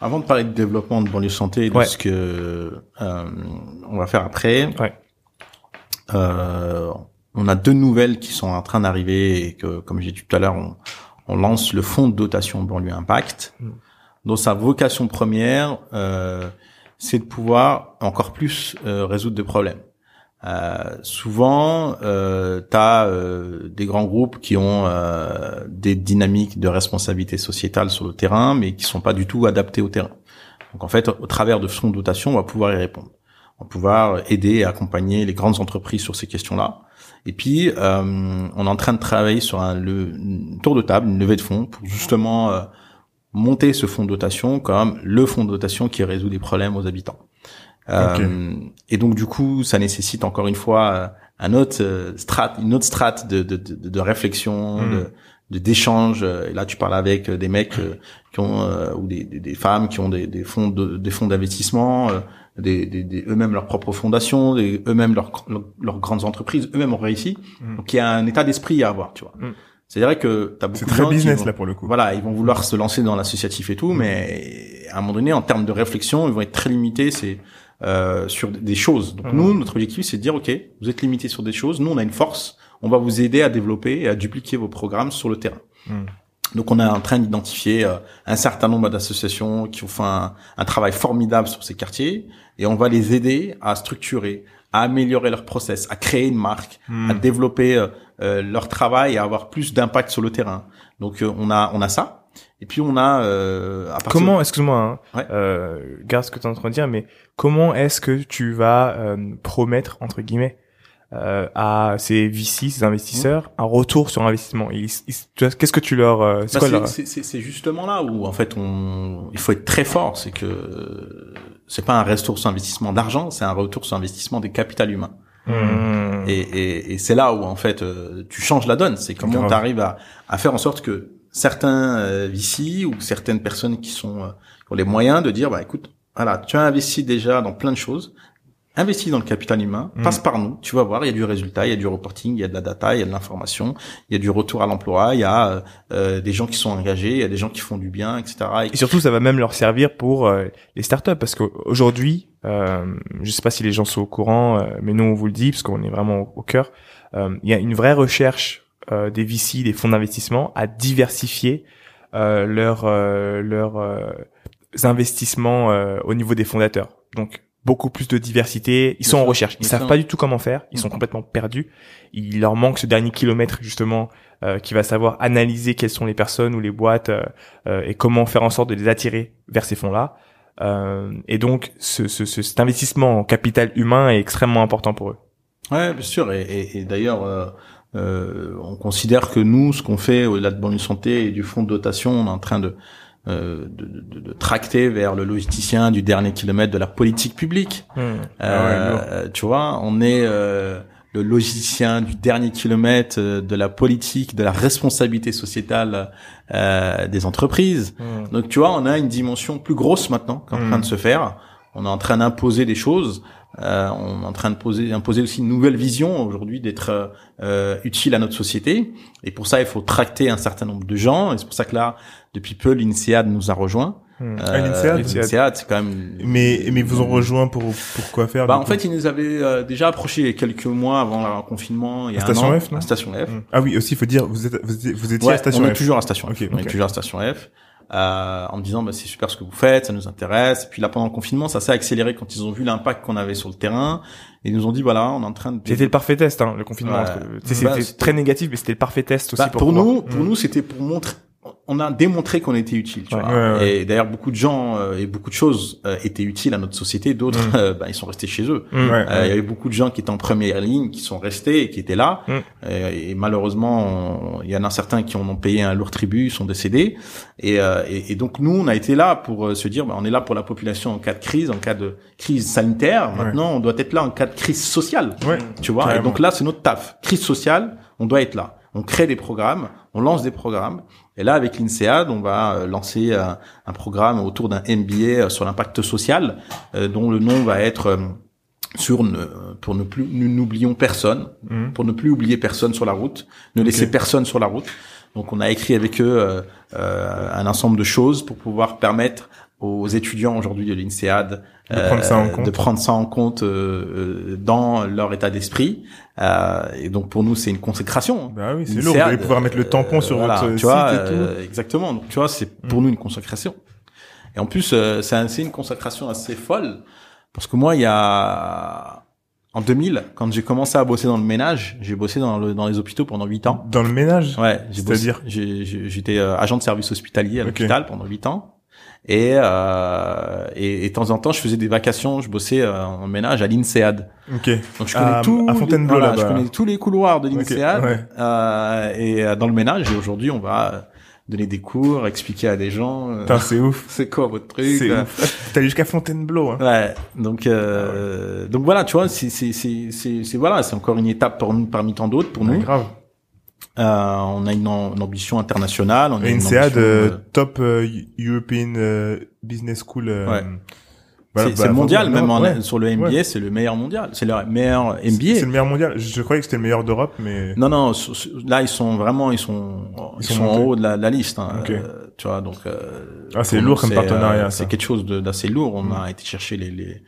Avant de parler de développement de banlieue santé de Ouais. ce que euh, on va faire après, Ouais. euh, on a deux nouvelles qui sont en train d'arriver et que, comme j'ai dit tout à l'heure, on, on lance le fonds de dotation banlieue impact. Mm. dont sa vocation première, euh, c'est de pouvoir encore plus euh, résoudre des problèmes. Euh, souvent, euh, tu as euh, des grands groupes qui ont euh, des dynamiques de responsabilité sociétale sur le terrain, mais qui sont pas du tout adaptés au terrain. Donc en fait, au travers de fonds de dotation, on va pouvoir y répondre. On va pouvoir aider et accompagner les grandes entreprises sur ces questions-là. Et puis, euh, on est en train de travailler sur un, le, tour de table, une levée de fonds, pour justement euh, monter ce fonds de dotation comme le fonds de dotation qui résout des problèmes aux habitants. Euh, et donc du coup, ça nécessite encore une fois euh, un autre euh, strat, une autre strate de, de, de, de réflexion, Hmm. de d'échange. Et là, tu parles avec des mecs qui ont ou des, des, des femmes qui ont des, des fonds de, des fonds d'investissement, des, des, des- eux-mêmes leurs propres fondations, des- eux-mêmes leurs, leurs leurs grandes entreprises, eux-mêmes ont réussi. Mm. Donc il y a un état d'esprit à avoir, tu vois. Mm. C'est vrai que t'as beaucoup C'est de très gens qui business vont- là pour le coup. voilà, ils vont vouloir se lancer dans l'associatif et tout, mais à un moment donné, en termes de réflexion, ils vont être très limités. C'est euh, sur des choses. Donc nous, notre objectif, c'est de dire, ok, vous êtes limités sur des choses. Nous, on a une force. On va vous aider à développer et à dupliquer vos programmes sur le terrain. Donc on est en train d'identifier euh, un certain nombre d'associations qui ont fait un, un travail formidable sur ces quartiers et on va les aider à structurer, à améliorer leur process, à créer une marque, Hmm. à développer euh, euh, leur travail et à avoir plus d'impact sur le terrain. Donc euh, on a on a ça. Et puis on a euh, à partir Comment, excuse-moi, hein, Ouais. euh, garde ce que tu es en train de dire, mais comment est-ce que tu vas euh, promettre, entre guillemets, euh, à ces VC, ces investisseurs, un retour sur investissement Qu'est-ce que tu leur... euh, c'est Bah, leur... justement là où en fait on il faut être très fort, c'est que c'est pas un retour sur investissement d'argent, c'est un retour sur investissement des capitaux humains. Mmh. Et, et, et c'est là où en fait euh, tu changes la donne. C'est comment tu arrives à, à faire en sorte que certains euh, VC ou certaines personnes qui sont euh, qui ont les moyens de dire bah écoute voilà tu as investi déjà dans plein de choses, investis dans le capital humain, Mm. passe par nous, tu vas voir il y a du résultat, il y a du reporting, il y a de la data, il y a de l'information, il y a du retour à l'emploi, il y a euh, euh, des gens qui sont engagés, il y a des gens qui font du bien, etc. Et- Et surtout, ça va même leur servir pour euh, les startups, parce qu'aujourd'hui, euh, je sais pas si les gens sont au courant, euh, mais nous on vous le dit parce qu'on est vraiment au, au cœur. euh, Il y a une vraie recherche euh, des VC, des fonds d'investissement, à diversifier euh, leurs euh, leurs euh, investissements euh, au niveau des fondateurs. Donc beaucoup plus de diversité. Ils sont en recherche. Ils savent pas du tout comment faire. Ils sont Mhm. complètement perdus. Il leur manque ce dernier kilomètre justement euh, qui va savoir analyser quelles sont les personnes ou les boîtes euh, euh, et comment faire en sorte de les attirer vers ces fonds-là. Euh, et donc, ce, ce, ce- cet investissement en capital humain est extrêmement important pour eux. Ouais, bien sûr. Et, et, et d'ailleurs, euh, euh, on considère que nous, ce qu'on fait au-delà de Bonne Santé et du fonds de dotation, on est en train de, euh, de, de, de tracter vers le logisticien du dernier kilomètre de la politique publique. Ah ouais, Euh, tu vois, on est euh, le logisticien du dernier kilomètre euh, de la politique, de la responsabilité sociétale euh, des entreprises. Donc tu vois, on a une dimension plus grosse maintenant qui est en Mm. train de se faire. On est en train d'imposer des choses. Euh, on est en train de poser, imposer aussi une nouvelle vision aujourd'hui d'être euh, utile à notre société. Et pour ça, il faut tracter un certain nombre de gens. Et c'est pour ça que là, depuis peu, l'INSEAD nous a rejoint. Hmm. Ah, l'INSEAD c'est quand même. Mais mais ils vous ont rejoint pour pour quoi faire Bah, en coup fait, ils nous avaient euh, déjà approché quelques mois avant le confinement. Il y a À Station un an, F, non à Station F. Hmm. Ah oui, aussi il faut dire vous êtes vous étiez, vous étiez Ouais, à Station on est F. toujours à Station F. On est ok. toujours à Station F. Euh, en me disant bah, c'est super ce que vous faites, ça nous intéresse. Et puis là pendant le confinement, ça s'est accéléré quand ils ont vu l'impact qu'on avait sur le terrain et ils nous ont dit voilà, on est en train de C'était le parfait test, hein, le confinement. Ouais. Bah, C'était très négatif, mais c'était le parfait test aussi Bah, pour, pour pouvoir- nous, pour Mm. nous, c'était pour montrer. On a démontré qu'on était utile, tu Ouais. vois. Ouais, ouais. Et d'ailleurs, beaucoup de gens euh, et beaucoup de choses euh, étaient utiles à notre société. D'autres, Mm. euh, bah, ils sont restés chez eux. Ouais, Euh, Il ouais. y avait beaucoup de gens qui étaient en première ligne, qui sont restés et qui étaient là. Mm. Euh, et malheureusement, il y en a certains qui en ont payé un lourd tribut, sont décédés. Et, euh, et, et donc nous, on a été là pour se dire, bah, on est là pour la population en cas de crise, en cas de crise sanitaire. Maintenant, on doit être là en cas de crise sociale. Ouais. Tu vois. Et donc là, c'est notre taf. Crise sociale, on doit être là. On crée des programmes, on lance des programmes. Et là, avec l'INSEAD, on va euh, lancer euh, un programme autour d'un MBA euh, sur l'impact social, dont le nom va être sur ne, pour ne plus nous n'oublions personne, Hmm. pour ne plus oublier personne sur la route, ne laisser personne sur la route. Donc, on a écrit avec eux euh, euh, un ensemble de choses pour pouvoir permettre aux étudiants aujourd'hui de l'INSEAD De prendre ça en compte. de prendre ça en compte euh, euh, dans leur état d'esprit. Euh, et donc pour nous, c'est une consécration. Bah oui, c'est lourd. Vous allez pouvoir mettre le tampon euh, sur voilà, votre tu site vois, et tout. euh, exactement. Donc tu vois, c'est pour Mm. nous une consécration. Et en plus, euh, c'est un- c'est une consécration assez folle parce que moi, il y a En 2000, quand j'ai commencé à bosser dans le ménage, j'ai bossé dans, le, dans les hôpitaux pendant 8 ans. Dans le ménage? Ouais, C'est-à-dire? J'étais euh, agent de service hospitalier à l'hôpital pendant 8 ans. Et, euh, et, et de temps en temps, je faisais des vacations, je bossais euh, en ménage à l'INSEAD. Ok. Donc je connais À- tous à les- Fontainebleau, voilà, là-bas. je connais tous les couloirs de l'INSEAD ouais. euh, et euh, dans le ménage. Et aujourd'hui, on va euh, donner des cours, expliquer à des gens. euh, Putain, c'est ouf. c'est quoi votre truc C'est ouf. T'es jusqu'à Fontainebleau, hein. Ouais, donc euh, donc voilà, tu vois, c'est c'est c'est c'est c'est- voilà, c'est encore une étape parmi, parmi tant d'autres pour Ouais, nous. grave. Euh, on a une, am- une ambition internationale. On a une INSEAD, ambition, euh, euh, top euh, European euh, Business School. euh, Ouais. c'est bah, c'est le mondial, même en- ouais. sur le MBA, Ouais. c'est le meilleur mondial, c'est le meilleur C'est c'est MBA. le meilleur mondial. Je croyais que c'était le meilleur d'Europe, mais Non, non, là ils sont vraiment, ils sont, ils, Ils sont, sont en haut de la, de la liste. Hein, Ok. euh, tu vois, donc. Euh, Ah, c'est lourd comme partenariat. C'est quelque chose de- d'assez lourd. On Mm. a été chercher les les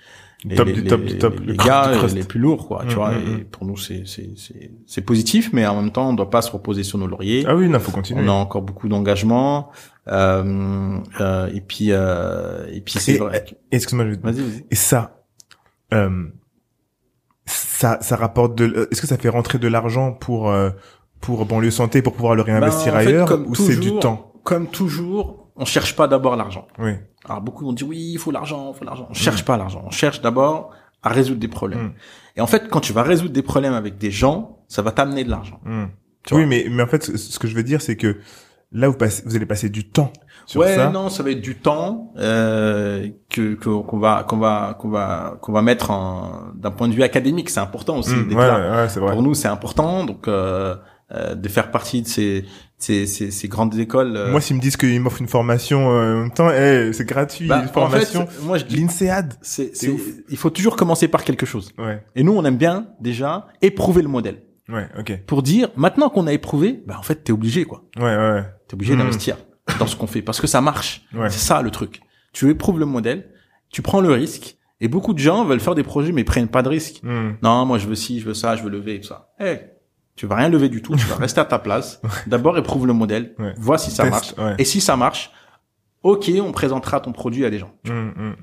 les, Top les, du top les- du top, les gars euh, les plus lourds, quoi. Tu Mm, vois, mm, et mm. pour nous c'est c'est c'est c'est positif, mais en même temps on doit pas se reposer sur nos lauriers. ah oui, non, faut continuer. On a encore beaucoup d'engagement. Euh, euh, et puis euh, et puis c'est Et- vrai. Excuse-moi, je vais- Vas-y, vas-y. Et ça, euh, ça, ça rapporte de. euh, Est-ce que ça fait rentrer de l'argent pour pour banlieue santé pour pouvoir le réinvestir Ben, en fait, ailleurs comme ou c'est du temps? Comme toujours, on cherche pas d'abord l'argent. Oui. Alors beaucoup vont dire oui, il faut l'argent, il faut l'argent. On cherche pas l'argent. On cherche d'abord à résoudre des problèmes. Mm. Et en fait, quand tu vas résoudre des problèmes avec des gens, ça va t'amener de l'argent. Tu Oui, mais mais en fait, ce- ce que je veux dire, c'est que là, vous passez, vous allez passer du temps sur ouais, ça. non, ça va être du temps euh, que qu'on va qu'on va qu'on va qu'on va mettre en d'un point de vue académique. C'est important aussi. D'être ouais, ouais, c'est vrai. Pour nous, c'est important. Donc euh, de faire partie de ces ces ces, ces grandes écoles. euh, Moi, s'ils me disent qu'ils m'offrent une formation euh, en même temps, eh, c'est gratuit, bah, une en formation. fait, moi je dis, L'INSEAD. c'est c'est c'est ouf. il faut toujours commencer par quelque chose. Ouais, Et nous, on aime bien déjà éprouver le modèle ouais, ok. pour dire maintenant qu'on a éprouvé, bah en fait t'es obligé quoi. Ouais, ouais, ouais. T'es obligé Mhm. d'investir dans ce qu'on fait parce que ça marche. Ouais. C'est ça le truc. Tu éprouves le modèle, tu prends le risque. Et beaucoup de gens veulent faire des projets mais prennent pas de risque. Hmm. Non, moi je veux ci, je veux ça, je veux lever et tout ça. Eh, tu vas rien lever du tout. Tu vas rester à ta place. D'abord éprouve le modèle, Ouais. vois si ça Test, marche. Et si ça marche, ok, on présentera ton produit à des gens. Hmm.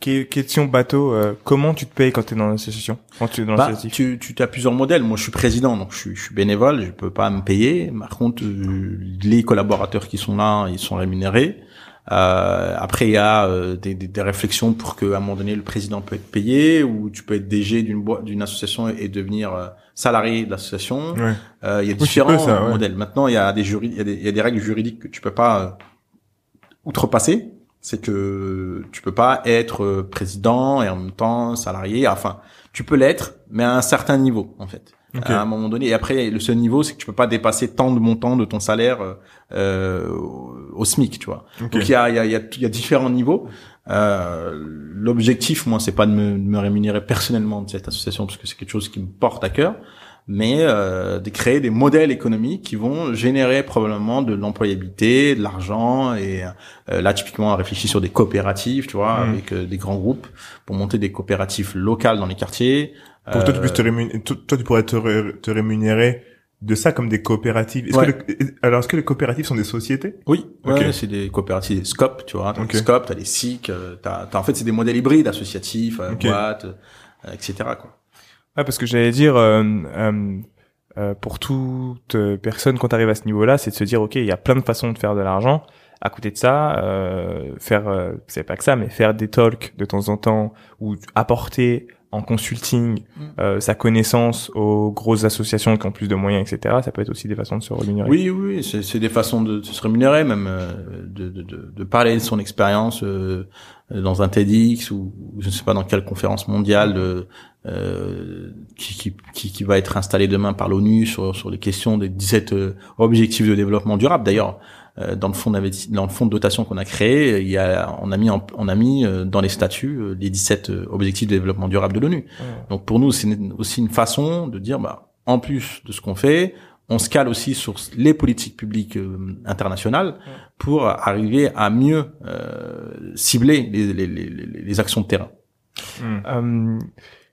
Que- Question bateau, euh, comment tu te payes quand tu es dans l'association? Quand tu es dans Bah, l'associatif? tu, tu as plusieurs modèles. Moi, je suis président, donc je suis, je suis bénévole, je peux pas me payer. Par contre, euh, les collaborateurs qui sont là, ils sont rémunérés. Euh, après, il y a euh, des, des, des réflexions pour qu'à un moment donné, le président peut être payé, ou tu peux être DG d'une boîte, d'une association et devenir euh, salarié de l'association. Ouais. Euh, il y a Oui, différents peux, ça, ouais. modèles. Maintenant, il y a des il y a des, il y a des règles juridiques que tu peux pas euh, outrepasser. C'est que tu peux pas être président et en même temps salarié. Enfin, tu peux l'être, mais à un certain niveau, en fait. À un moment donné. Et après, le seul niveau, c'est que tu peux pas dépasser tant de montant de ton salaire euh, au- SMIC, tu vois. Donc il y a, y, a, y, a, y a différents niveaux. Euh, L'objectif, moi, c'est pas de me, de me rémunérer personnellement de cette association parce que c'est quelque chose qui me porte à cœur, mais euh, de créer des modèles économiques qui vont générer probablement de l'employabilité, de l'argent. Et euh, là, typiquement, on réfléchit sur des coopératives, tu vois, Mm. avec euh, des grands groupes pour monter des coopératives locales dans les quartiers. Pour que toi, tu Euh, puisses te rémunérer, toi, toi, tu pourrais te, ré- te rémunérer de ça comme des coopératives. Est-ce Ouais. que le- alors, est-ce que les coopératives sont des sociétés? Oui, Ok. ouais, c'est des coopératives, des SCOP, tu vois. T'as Ok. des SCOP, t'as des SIC, euh, t'as, t'as- en fait, c'est des modèles hybrides associatifs, euh, Ok. boîtes, euh, etc. Quoi. Ouais, parce que j'allais dire, euh, euh, euh, pour toute personne, quand tu arrives à ce niveau-là, c'est de se dire, OK, il y a plein de façons de faire de l'argent. À côté de ça, euh, faire, euh, c'est pas que ça, mais faire des talks de temps en temps ou apporter en consulting Mm. euh, sa connaissance aux grosses associations qui ont plus de moyens, etc. Ça peut être aussi des façons de se rémunérer. Oui, oui, c'est, c'est des façons de, de se rémunérer, même euh, de, de, de, de parler de son expérience euh, dans un TEDx ou, je ne sais pas dans quelle conférence mondiale euh, euh, qui, qui, qui, va être installée demain par l'ONU sur, sur les questions des 17 euh, objectifs de développement durable. D'ailleurs, dans le fonds dans le fonds de dotation qu'on a créé, il y a, on a mis, en- on a mis euh, dans les statuts euh, les 17 euh, objectifs de développement durable de l'ONU. Donc pour nous, c'est aussi une façon de dire, bah, en plus de ce qu'on fait, on se cale aussi sur les politiques publiques euh, internationales pour arriver à mieux euh, cibler les, les, les, les- actions de terrain. Euh,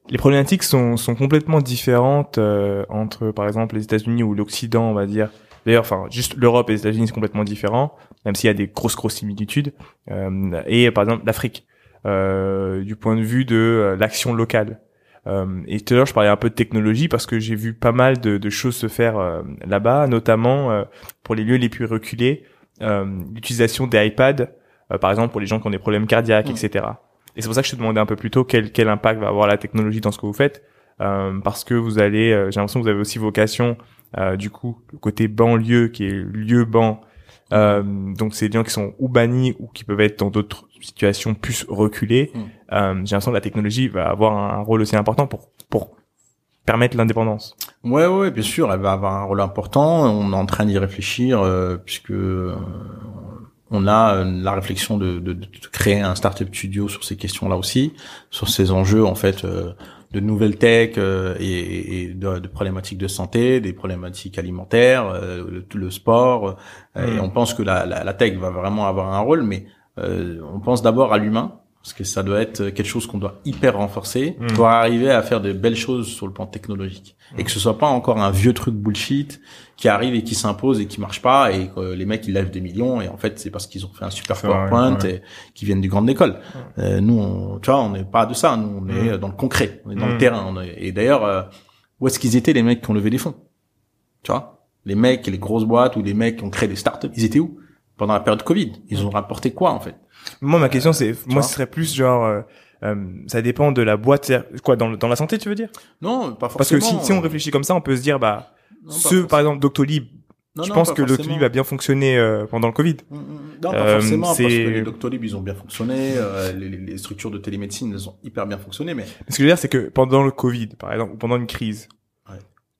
les problématiques sont, sont complètement différentes euh, entre, par exemple, les États-Unis ou l'Occident, on va dire. D'ailleurs, enfin, juste l'Europe et les États-Unis, c'est complètement différent, même s'il y a des grosses, grosses similitudes. Euh, et par exemple, l'Afrique, euh, du point de vue de euh, l'action locale. Euh, et tout à l'heure, je parlais un peu de technologie parce que j'ai vu pas mal de, de choses se faire euh, là-bas, notamment euh, pour les lieux les plus reculés, l'utilisation des iPads, par exemple pour les gens qui ont des problèmes cardiaques, mm. etc. Et c'est pour ça que je te demandais un peu plus tôt quel, quel impact va avoir la technologie dans ce que vous faites, parce que vous allez, j'ai l'impression que vous avez aussi vocation, du coup, le côté banlieue qui est lieu ban. donc c'est des gens qui sont ou bannis ou qui peuvent être dans d'autres situation plus reculée, mm. euh, j'ai l'impression que la technologie va avoir un rôle aussi important pour pour permettre l'indépendance. Ouais, ouais, bien sûr, elle va avoir un rôle important. On est en train d'y réfléchir euh, puisque euh, on a euh, la réflexion de, de, de, créer un startup studio sur ces questions-là aussi, sur ces enjeux en fait de nouvelles tech et, et de, de, problématiques de santé, des problématiques alimentaires, le, le, sport. Et mm. on pense que la, la, la, tech va vraiment avoir un rôle, mais euh, on pense d'abord à l'humain parce que ça doit être quelque chose qu'on doit hyper renforcer mm. pour arriver à faire de belles choses sur le plan technologique. Et que ce soit pas encore un vieux truc bullshit qui arrive et qui s'impose et qui marche pas et que les mecs ils lèvent des millions et en fait c'est parce qu'ils ont fait un super PowerPoint et qui viennent du grande école. Euh, nous on, tu vois on n'est pas de ça, nous on est mm. dans le concret, on est dans le mm. terrain. Et d'ailleurs euh, où est-ce qu'ils étaient les mecs qui ont levé des fonds? Tu vois? Les mecs les grosses boîtes ou les mecs qui ont créé des startups, ils étaient où? Pendant la période Covid. Ils ont rapporté quoi en fait Moi, ma question c'est, moi, ce serait plus genre, euh, euh, ça dépend de la boîte. Quoi dans dans la santé, tu veux dire? Non, pas forcément. Parce que si, si on réfléchit comme ça, on peut se dire, bah, ceux, par exemple, Doctolib. Non, je pense que Doctolib a bien fonctionné euh, pendant le Covid. Mm, mm, mm. Non, pas forcément, parce que les Doctolib, ils ont bien fonctionné, les, les, structures de télémédecine, elles ont hyper bien fonctionné, mais... Ce que je veux dire, c'est que pendant le Covid, par exemple, ou pendant une crise,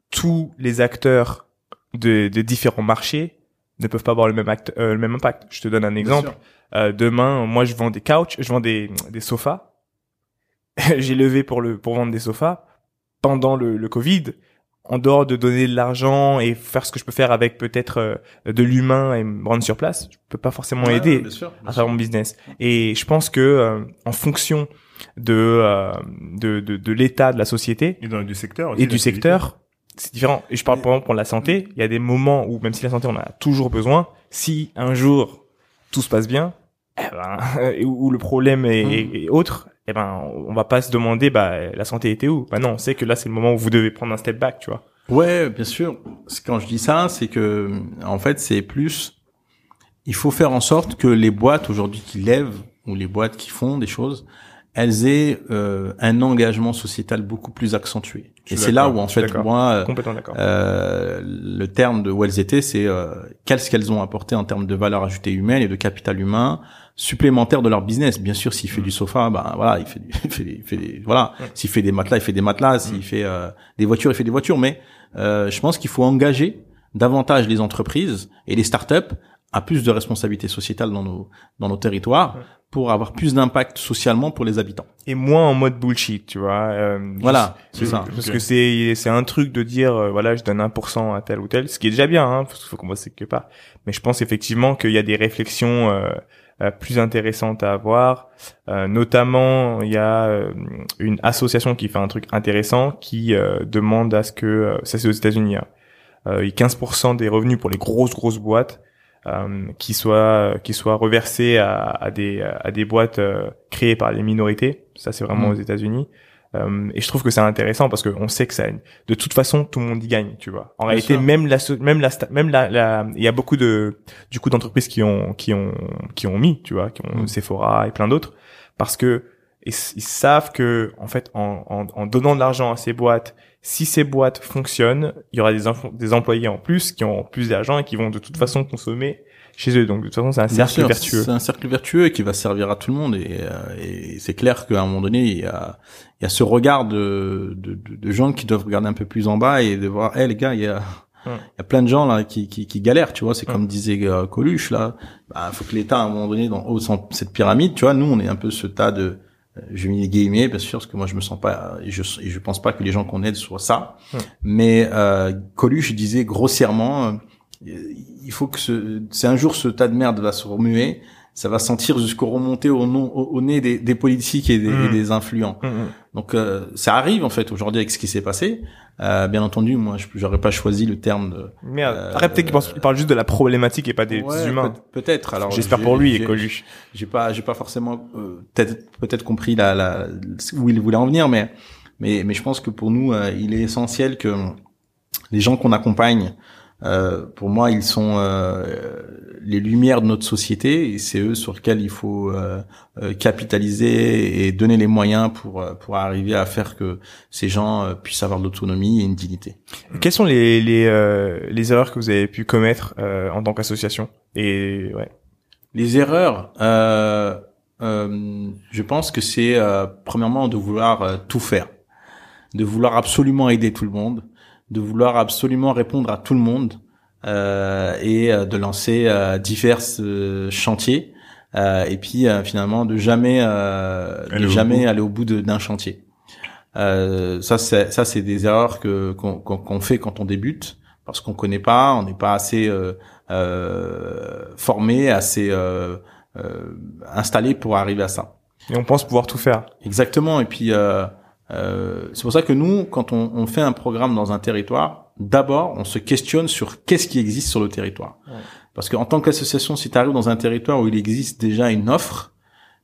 tous les acteurs de, de différents marchés ne peuvent pas avoir le même, acte, euh, le même impact. Je te donne un exemple. Euh, demain, moi, je vends des couches, je vends des, des sofas. J'ai levé pour le pour vendre des sofas pendant le, le Covid. En dehors de donner de l'argent et faire ce que je peux faire avec peut-être euh, de l'humain et me rendre sur place, je peux pas forcément aider à faire mon business. Et je pense que euh, en fonction de, de de, de l'état de la société et du secteur et du secteur c'est différent. Et je parle par exemple pour la santé. Il y a des moments où, même si la santé, on en a toujours besoin, si un jour tout se passe bien, eh ben, où le problème est, mmh. est, autre, eh ben, on va pas se demander, bah, la santé était où? Bah non, on sait que là, c'est le moment où vous devez prendre un step back, tu vois. Ouais, bien sûr. Quand je dis ça, c'est que, en fait, c'est plus, il faut faire en sorte que les boîtes aujourd'hui qui lèvent, ou les boîtes qui font des choses, elles aient euh, un engagement sociétal beaucoup plus accentué. Et c'est là où en fait moi, euh, le terme de où elles étaient, c'est euh, qu'est-ce qu'elles ont apporté en termes de valeur ajoutée humaine et de capital humain supplémentaire de leur business? Bien sûr, s'il fait du sofa, bah voilà, il fait, du, il fait, des, il fait des, voilà. S'il fait des matelas, il fait des matelas. S'il fait euh, des voitures, il fait des voitures. Mais euh, je pense qu'il faut engager davantage les entreprises et les startups à plus de responsabilités sociétales dans nos dans nos territoires pour avoir plus d'impact socialement pour les habitants. Et moins en mode bullshit, tu vois. Euh, voilà, c'est ça. Parce que c'est c'est un truc de dire euh, voilà je donne 1% à tel ou tel, ce qui est déjà bien, hein, parce qu'il faut commencer quelque part. Mais je pense effectivement qu'il y a des réflexions euh, euh plus intéressantes à avoir. Euh, notamment, il y a une association qui fait un truc intéressant qui demande à ce que ça c'est aux États-Unis. Hein, 15% des revenus pour les grosses grosses boîtes qui soit qui soit reversé à, à des à des boîtes euh, créées par les minorités. Ça c'est vraiment mm. aux États-Unis. Euh, et je trouve que c'est intéressant parce qu'on sait que ça, de toute façon, tout le monde y gagne, tu vois. En réalité, même la, même la, même la, il y a beaucoup de, du coup, d'entreprises qui ont, qui ont, qui ont mis, tu vois, qui ont mm. Sephora et plein d'autres, parce que ils, savent que, en fait, en, en, en donnant de l'argent à ces boîtes si ces boîtes fonctionnent, il y aura des, des employés en plus qui ont plus d'argent et qui vont de toute façon consommer chez eux. Donc de toute façon, c'est un cercle vertueux. C'est un cercle vertueux et qui va servir à tout le monde. Et, euh, et c'est clair qu'à un moment donné, il y a, il y a ce regard de, de, de, gens qui doivent regarder un peu plus en bas et de voir, hé les gars, il y a il y a plein de gens là qui, qui, qui galèrent, tu vois. C'est comme disait euh, Coluche là. Bah, faut que l'État à un moment donné, dans haut cette pyramide, tu vois, nous on est un peu ce tas de je mets des guillemets bien sûr parce que moi je me sens pas et je je pense pas que les gens qu'on aide soient ça mais euh, Coluche disait grossièrement euh, il faut que ce, c'est un jour ce tas de merde va se remuer ça va sentir jusqu'au remonter au, au, nez des, des politiques et des, mmh. des influents. Mmh, mmh. Donc euh, ça arrive en fait aujourd'hui avec ce qui s'est passé. Euh, bien entendu, moi, j'aurais pas choisi le terme de. Merde. Euh, Arrête, peut-être qu'il parle juste de la problématique et pas des humains. Peut-être. Alors. J'espère pour lui et Coluche. J'ai pas, j'ai pas forcément euh, peut-être peut-être compris la, la où il voulait en venir, mais Mais, mais je pense que pour nous, euh, il est essentiel que les gens qu'on accompagne, euh, pour moi, ils sont euh, les lumières de notre société et c'est eux sur lesquels il faut euh, euh, capitaliser et donner les moyens pour pour arriver à faire que ces gens puissent avoir de l'autonomie et une dignité. Quelles sont les les, les erreurs que vous avez pu commettre en tant qu'association? Et ouais. Les erreurs, je pense que c'est premièrement de vouloir tout faire, de vouloir absolument aider tout le monde de vouloir absolument répondre à tout le monde euh, et euh, de lancer euh, divers euh, chantiers euh, et puis finalement de jamais de jamais aller au bout d'un chantier. ça c'est ça c'est des erreurs que qu'on fait quand on débute parce qu'on connaît pas, on n'est pas assez formé, assez installé pour arriver à ça. Et on pense pouvoir tout faire. Exactement. Et puis euh, euh, c'est pour ça que nous, quand on, on, fait un programme dans un territoire, d'abord, on se questionne sur qu'est-ce qui existe sur le territoire. Parce qu'en tant qu'association, si tu arrives dans un territoire où il existe déjà une offre,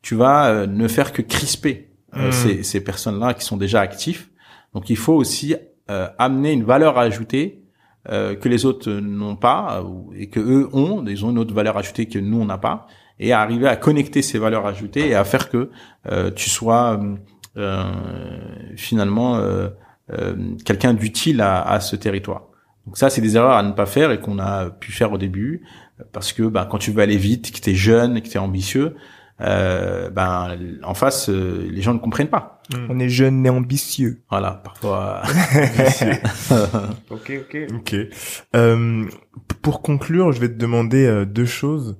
tu vas euh, ne faire que crisper euh, mmh. ces, ces personnes-là qui sont déjà actifs. Donc, il faut aussi amener une valeur ajoutée que les autres n'ont pas et que eux ont. Ils ont une autre valeur ajoutée que nous on n'a pas et arriver à connecter ces valeurs ajoutées et à faire que tu sois euh, finalement euh, euh, quelqu'un d'utile à, à, ce territoire. Donc ça, c'est des erreurs à ne pas faire et qu'on a pu faire au début, parce que bah, quand tu veux aller vite, que tu es jeune, que tu es ambitieux, euh, ben en face, les gens ne comprennent pas. Hmm. On est jeune et ambitieux. Voilà, parfois. ok, ok. Ok. Euh, pour conclure, je vais te demander deux choses.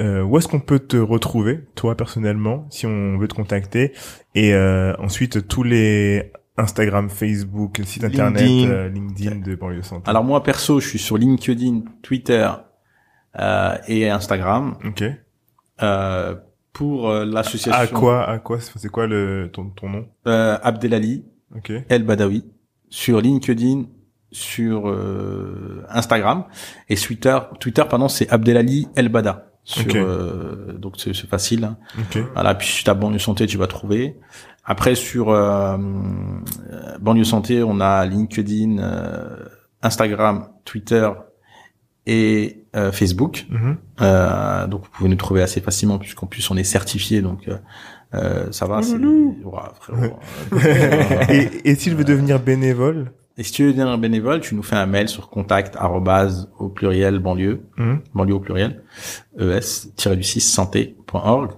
Euh, où est-ce qu'on peut te retrouver, toi personnellement, si on veut te contacter, et euh, ensuite tous les Instagram, Facebook, le site internet, LinkedIn, euh, LinkedIn de banlieue santé. Alors moi perso, je suis sur LinkedIn, Twitter euh, et Instagram. Ok. Euh, pour l'association. À quoi, à quoi, c'est quoi le ton, ton nom? Euh, Abdelali. Ok. El Badawi sur LinkedIn, sur Instagram et Twitter. Twitter, pardon, c'est Abdelali El Bada. Sur, euh, donc c'est facile. Hein. Okay. Voilà, puis si tu as banlieue santé, tu vas trouver. Après sur euh, banlieue santé, on a LinkedIn, euh, Instagram, Twitter et euh, Facebook. Mhm. euh, donc vous pouvez nous trouver assez facilement puisqu'en plus on est certifié, donc euh, ça va. et, et si je veux devenir bénévole? Et si tu veux devenir bénévole, tu nous fais un mail sur contact au pluriel banlieue, mmh. banlieue au pluriel, es-du6 santé.org.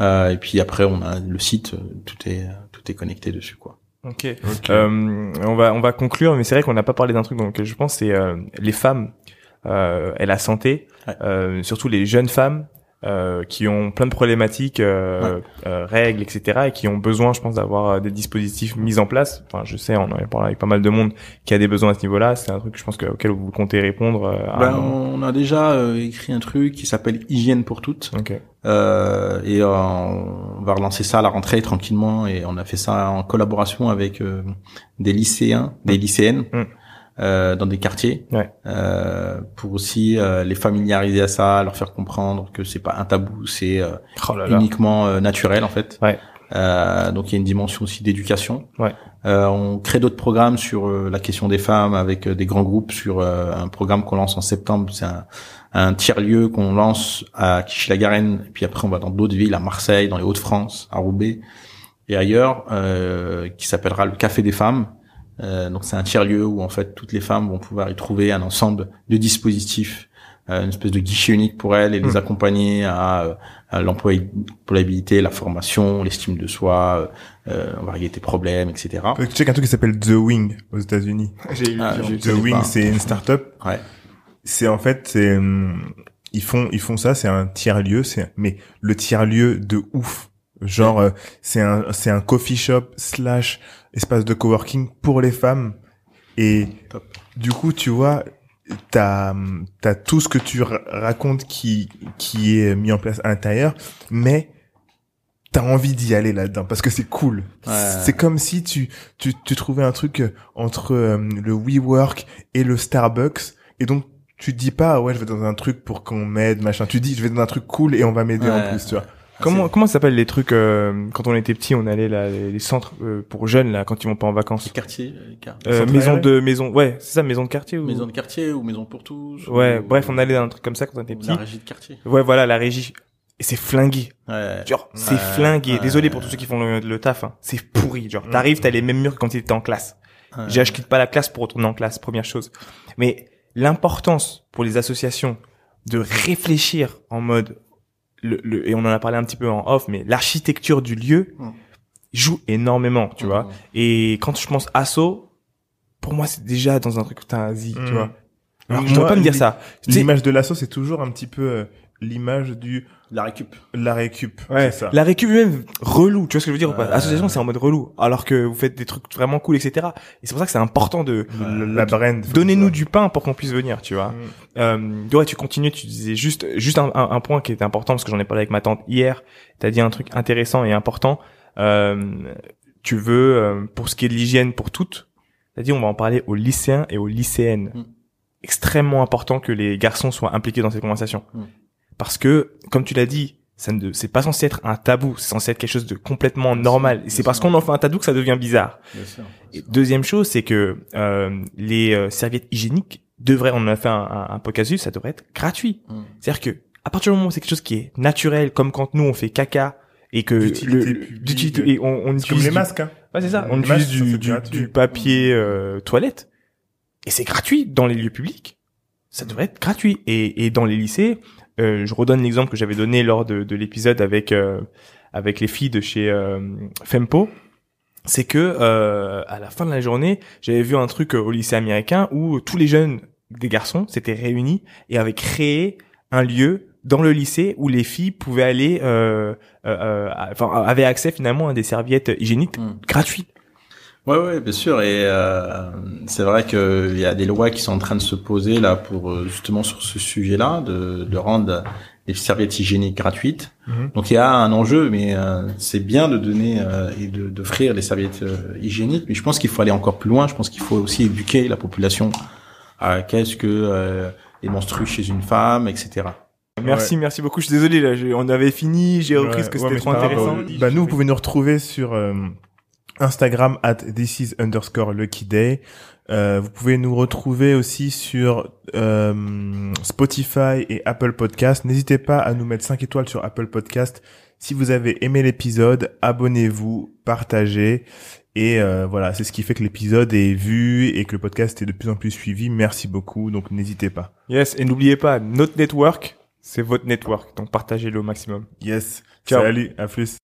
Euh, et puis après, on a le site, tout est tout est connecté dessus, quoi. Ok. Euh, on va on va conclure, mais c'est vrai qu'on n'a pas parlé d'un truc donc je pense c'est euh, les femmes euh, et la santé, euh, surtout les jeunes femmes euh, qui ont plein de problématiques, euh, euh, règles, etc., et qui ont besoin, je pense, d'avoir euh, des dispositifs mis en place. Enfin, je sais, on en a parlé avec pas mal de monde qui a des besoins à ce niveau-là. C'est un truc, je pense, que, auquel vous comptez répondre. Ben, on a déjà écrit un truc qui s'appelle Hygiène pour toutes. Okay. et on va relancer ça à la rentrée tranquillement. Et on a fait ça en collaboration avec des lycéens, des lycéennes. Mm. Euh, dans des quartiers ouais. euh, pour aussi euh, les familiariser à ça, leur faire comprendre que c'est pas un tabou, c'est euh, oh uniquement euh, naturel en fait. Ouais. donc il y a une dimension aussi d'éducation. Ouais. on crée d'autres programmes sur la question des femmes avec des grands groupes sur un programme qu'on lance en septembre. C'est un, un tiers lieu qu'on lance à Clichy-la-Garenne, puis après on va dans d'autres villes, à Marseille, dans les Hauts-de-France, à Roubaix et ailleurs, qui s'appellera le Café des femmes euh, donc c'est un tiers lieu où en fait toutes les femmes vont pouvoir y trouver un ensemble de dispositifs, euh, une espèce de guichet unique pour elles et les hmm. accompagner à, à l'employabilité, la formation, l'estime de soi, euh, on va régler tes problèmes, etc. Tu sais qu'un truc qui s'appelle The Wing aux États-Unis. Ah, The Wing, c'est une start-up. Ouais. C'est en fait, c'est hum, ils font ils font ça, c'est un tiers lieu, c'est mais le tiers lieu de ouf. Genre, euh, c'est un c'est un coffee shop slash espace de coworking pour les femmes. Et du coup, tu vois, t'as as tout ce que tu racontes qui qui est mis en place à l'intérieur, mais t'as envie d'y aller là-dedans parce que c'est cool. C'est comme si tu, tu tu trouvais un truc entre euh, le WeWork et le Starbucks et donc tu te dis pas ouais je vais dans un truc pour qu'on m'aide machin. Tu dis je vais dans un truc cool et on va m'aider en plus tu vois. Comment comment ça s'appelle les trucs euh, quand on était petit, on allait là les, les centres euh, pour jeunes là quand ils vont pas en vacances? Les quartiers, les quar- Euh, maison aéré de maison, ouais, c'est ça, maison de quartier ou? Maison de quartier ou maison pour tous. Ouais, ou- bref, on allait dans un truc comme ça quand on était petit. La régie de quartier. Ouais, voilà, la régie. Et c'est flingué. Ouais. Genre, c'est flingué. Désolé pour tous ceux qui font le, le taf. Hein. C'est pourri. Genre, t'arrives, t'as les mêmes murs que quand t'étais en classe. Déjà, je quitte pas la classe pour retourner en classe, première chose. Mais l'importance pour les associations de réfléchir en mode, le, le- et on en a parlé un petit peu en off, mais l'architecture du lieu Mm. joue énormément, tu vois. Mhm. Et quand je pense asso, pour moi, c'est déjà dans un truc, putain, vas-y, tu Mm. vois. Alors, je dois pas me dire ça. Tu L'image de l'assaut, c'est toujours un petit peu euh, l'image du La récup. la récup. Ouais, c'est ça. la récup même relou, tu vois ce que je veux dire ou pas? Ouais. Association c'est en mode relou, alors que vous faites des trucs vraiment cool, etc. Et c'est pour ça que c'est important de la brand. donnez-nous du pain pour qu'on puisse venir, tu vois. Mm. Euh, ouais, tu continues, tu disais juste juste un, un, un point qui était important parce que j'en ai parlé avec ma tante hier. T'as dit un truc intéressant et important. Euh, tu veux euh, pour ce qui est de l'hygiène pour toutes, t'as dit on va en parler aux lycéens et aux lycéennes. Mm. Extrêmement important que les garçons soient impliqués dans ces conversations Mm. Parce que comme tu l'as dit. Ça ne, c'est pas censé être un tabou, c'est censé être quelque chose de complètement normal. Et c'est parce qu'on en fait un tabou que ça devient bizarre. Bien sûr. Et deuxième chose, c'est que euh, les euh, serviettes hygiéniques devraient, on en a fait un, un, un podcast ça devrait être gratuit. Mm. C'est-à-dire que à partir du moment où c'est quelque chose qui est naturel, comme quand nous on fait caca et que D'utilité et on, on C'est comme utilise les du- masques, hein. Ouais, c'est ça. On utilise du, du, du papier euh, toilette et c'est gratuit dans les lieux publics. Ça devrait être gratuit. Et, et dans les lycées, euh, je redonne l'exemple que j'avais donné lors de, de l'épisode avec euh, avec les filles de chez euh, Fempo. C'est que euh, à la fin de la journée, j'avais vu un truc au lycée américain où tous les jeunes des garçons s'étaient réunis et avaient créé un lieu dans le lycée où les filles pouvaient aller, euh, euh, euh, enfin avaient accès finalement à des serviettes hygiéniques Mm. gratuites. Ouais, ouais, bien sûr. Et euh, c'est vrai qu'il y a des lois qui sont en train de se poser là pour euh, justement sur ce sujet-là, de, de rendre les serviettes hygiéniques gratuites. Mhm. Donc il y a un enjeu, mais euh, c'est bien de donner euh, et de- d'offrir les serviettes euh, hygiéniques. Mais je pense qu'il faut aller encore plus loin. Je pense qu'il faut aussi éduquer la population à qu'est-ce que euh, les menstrues chez une femme, etc. Merci, merci beaucoup. Je suis désolé, là, on avait fini, j'ai repris Ouais, parce que ouais, c'était trop intéressant. Bah, nous, vous pouvez nous retrouver sur euh, Instagram at this is underscore lucky day. Euh, vous pouvez nous retrouver aussi sur euh, Spotify et Apple Podcast. N'hésitez pas à nous mettre 5 étoiles sur Apple Podcast. Si vous avez aimé l'épisode, abonnez-vous, partagez. Et euh, voilà, c'est ce qui fait que l'épisode est vu et que le podcast est de plus en plus suivi. Merci beaucoup, donc n'hésitez pas. Yes, et n'oubliez pas, notre network, c'est votre network, donc partagez-le au maximum. Yes, Ciao. salut, à plus.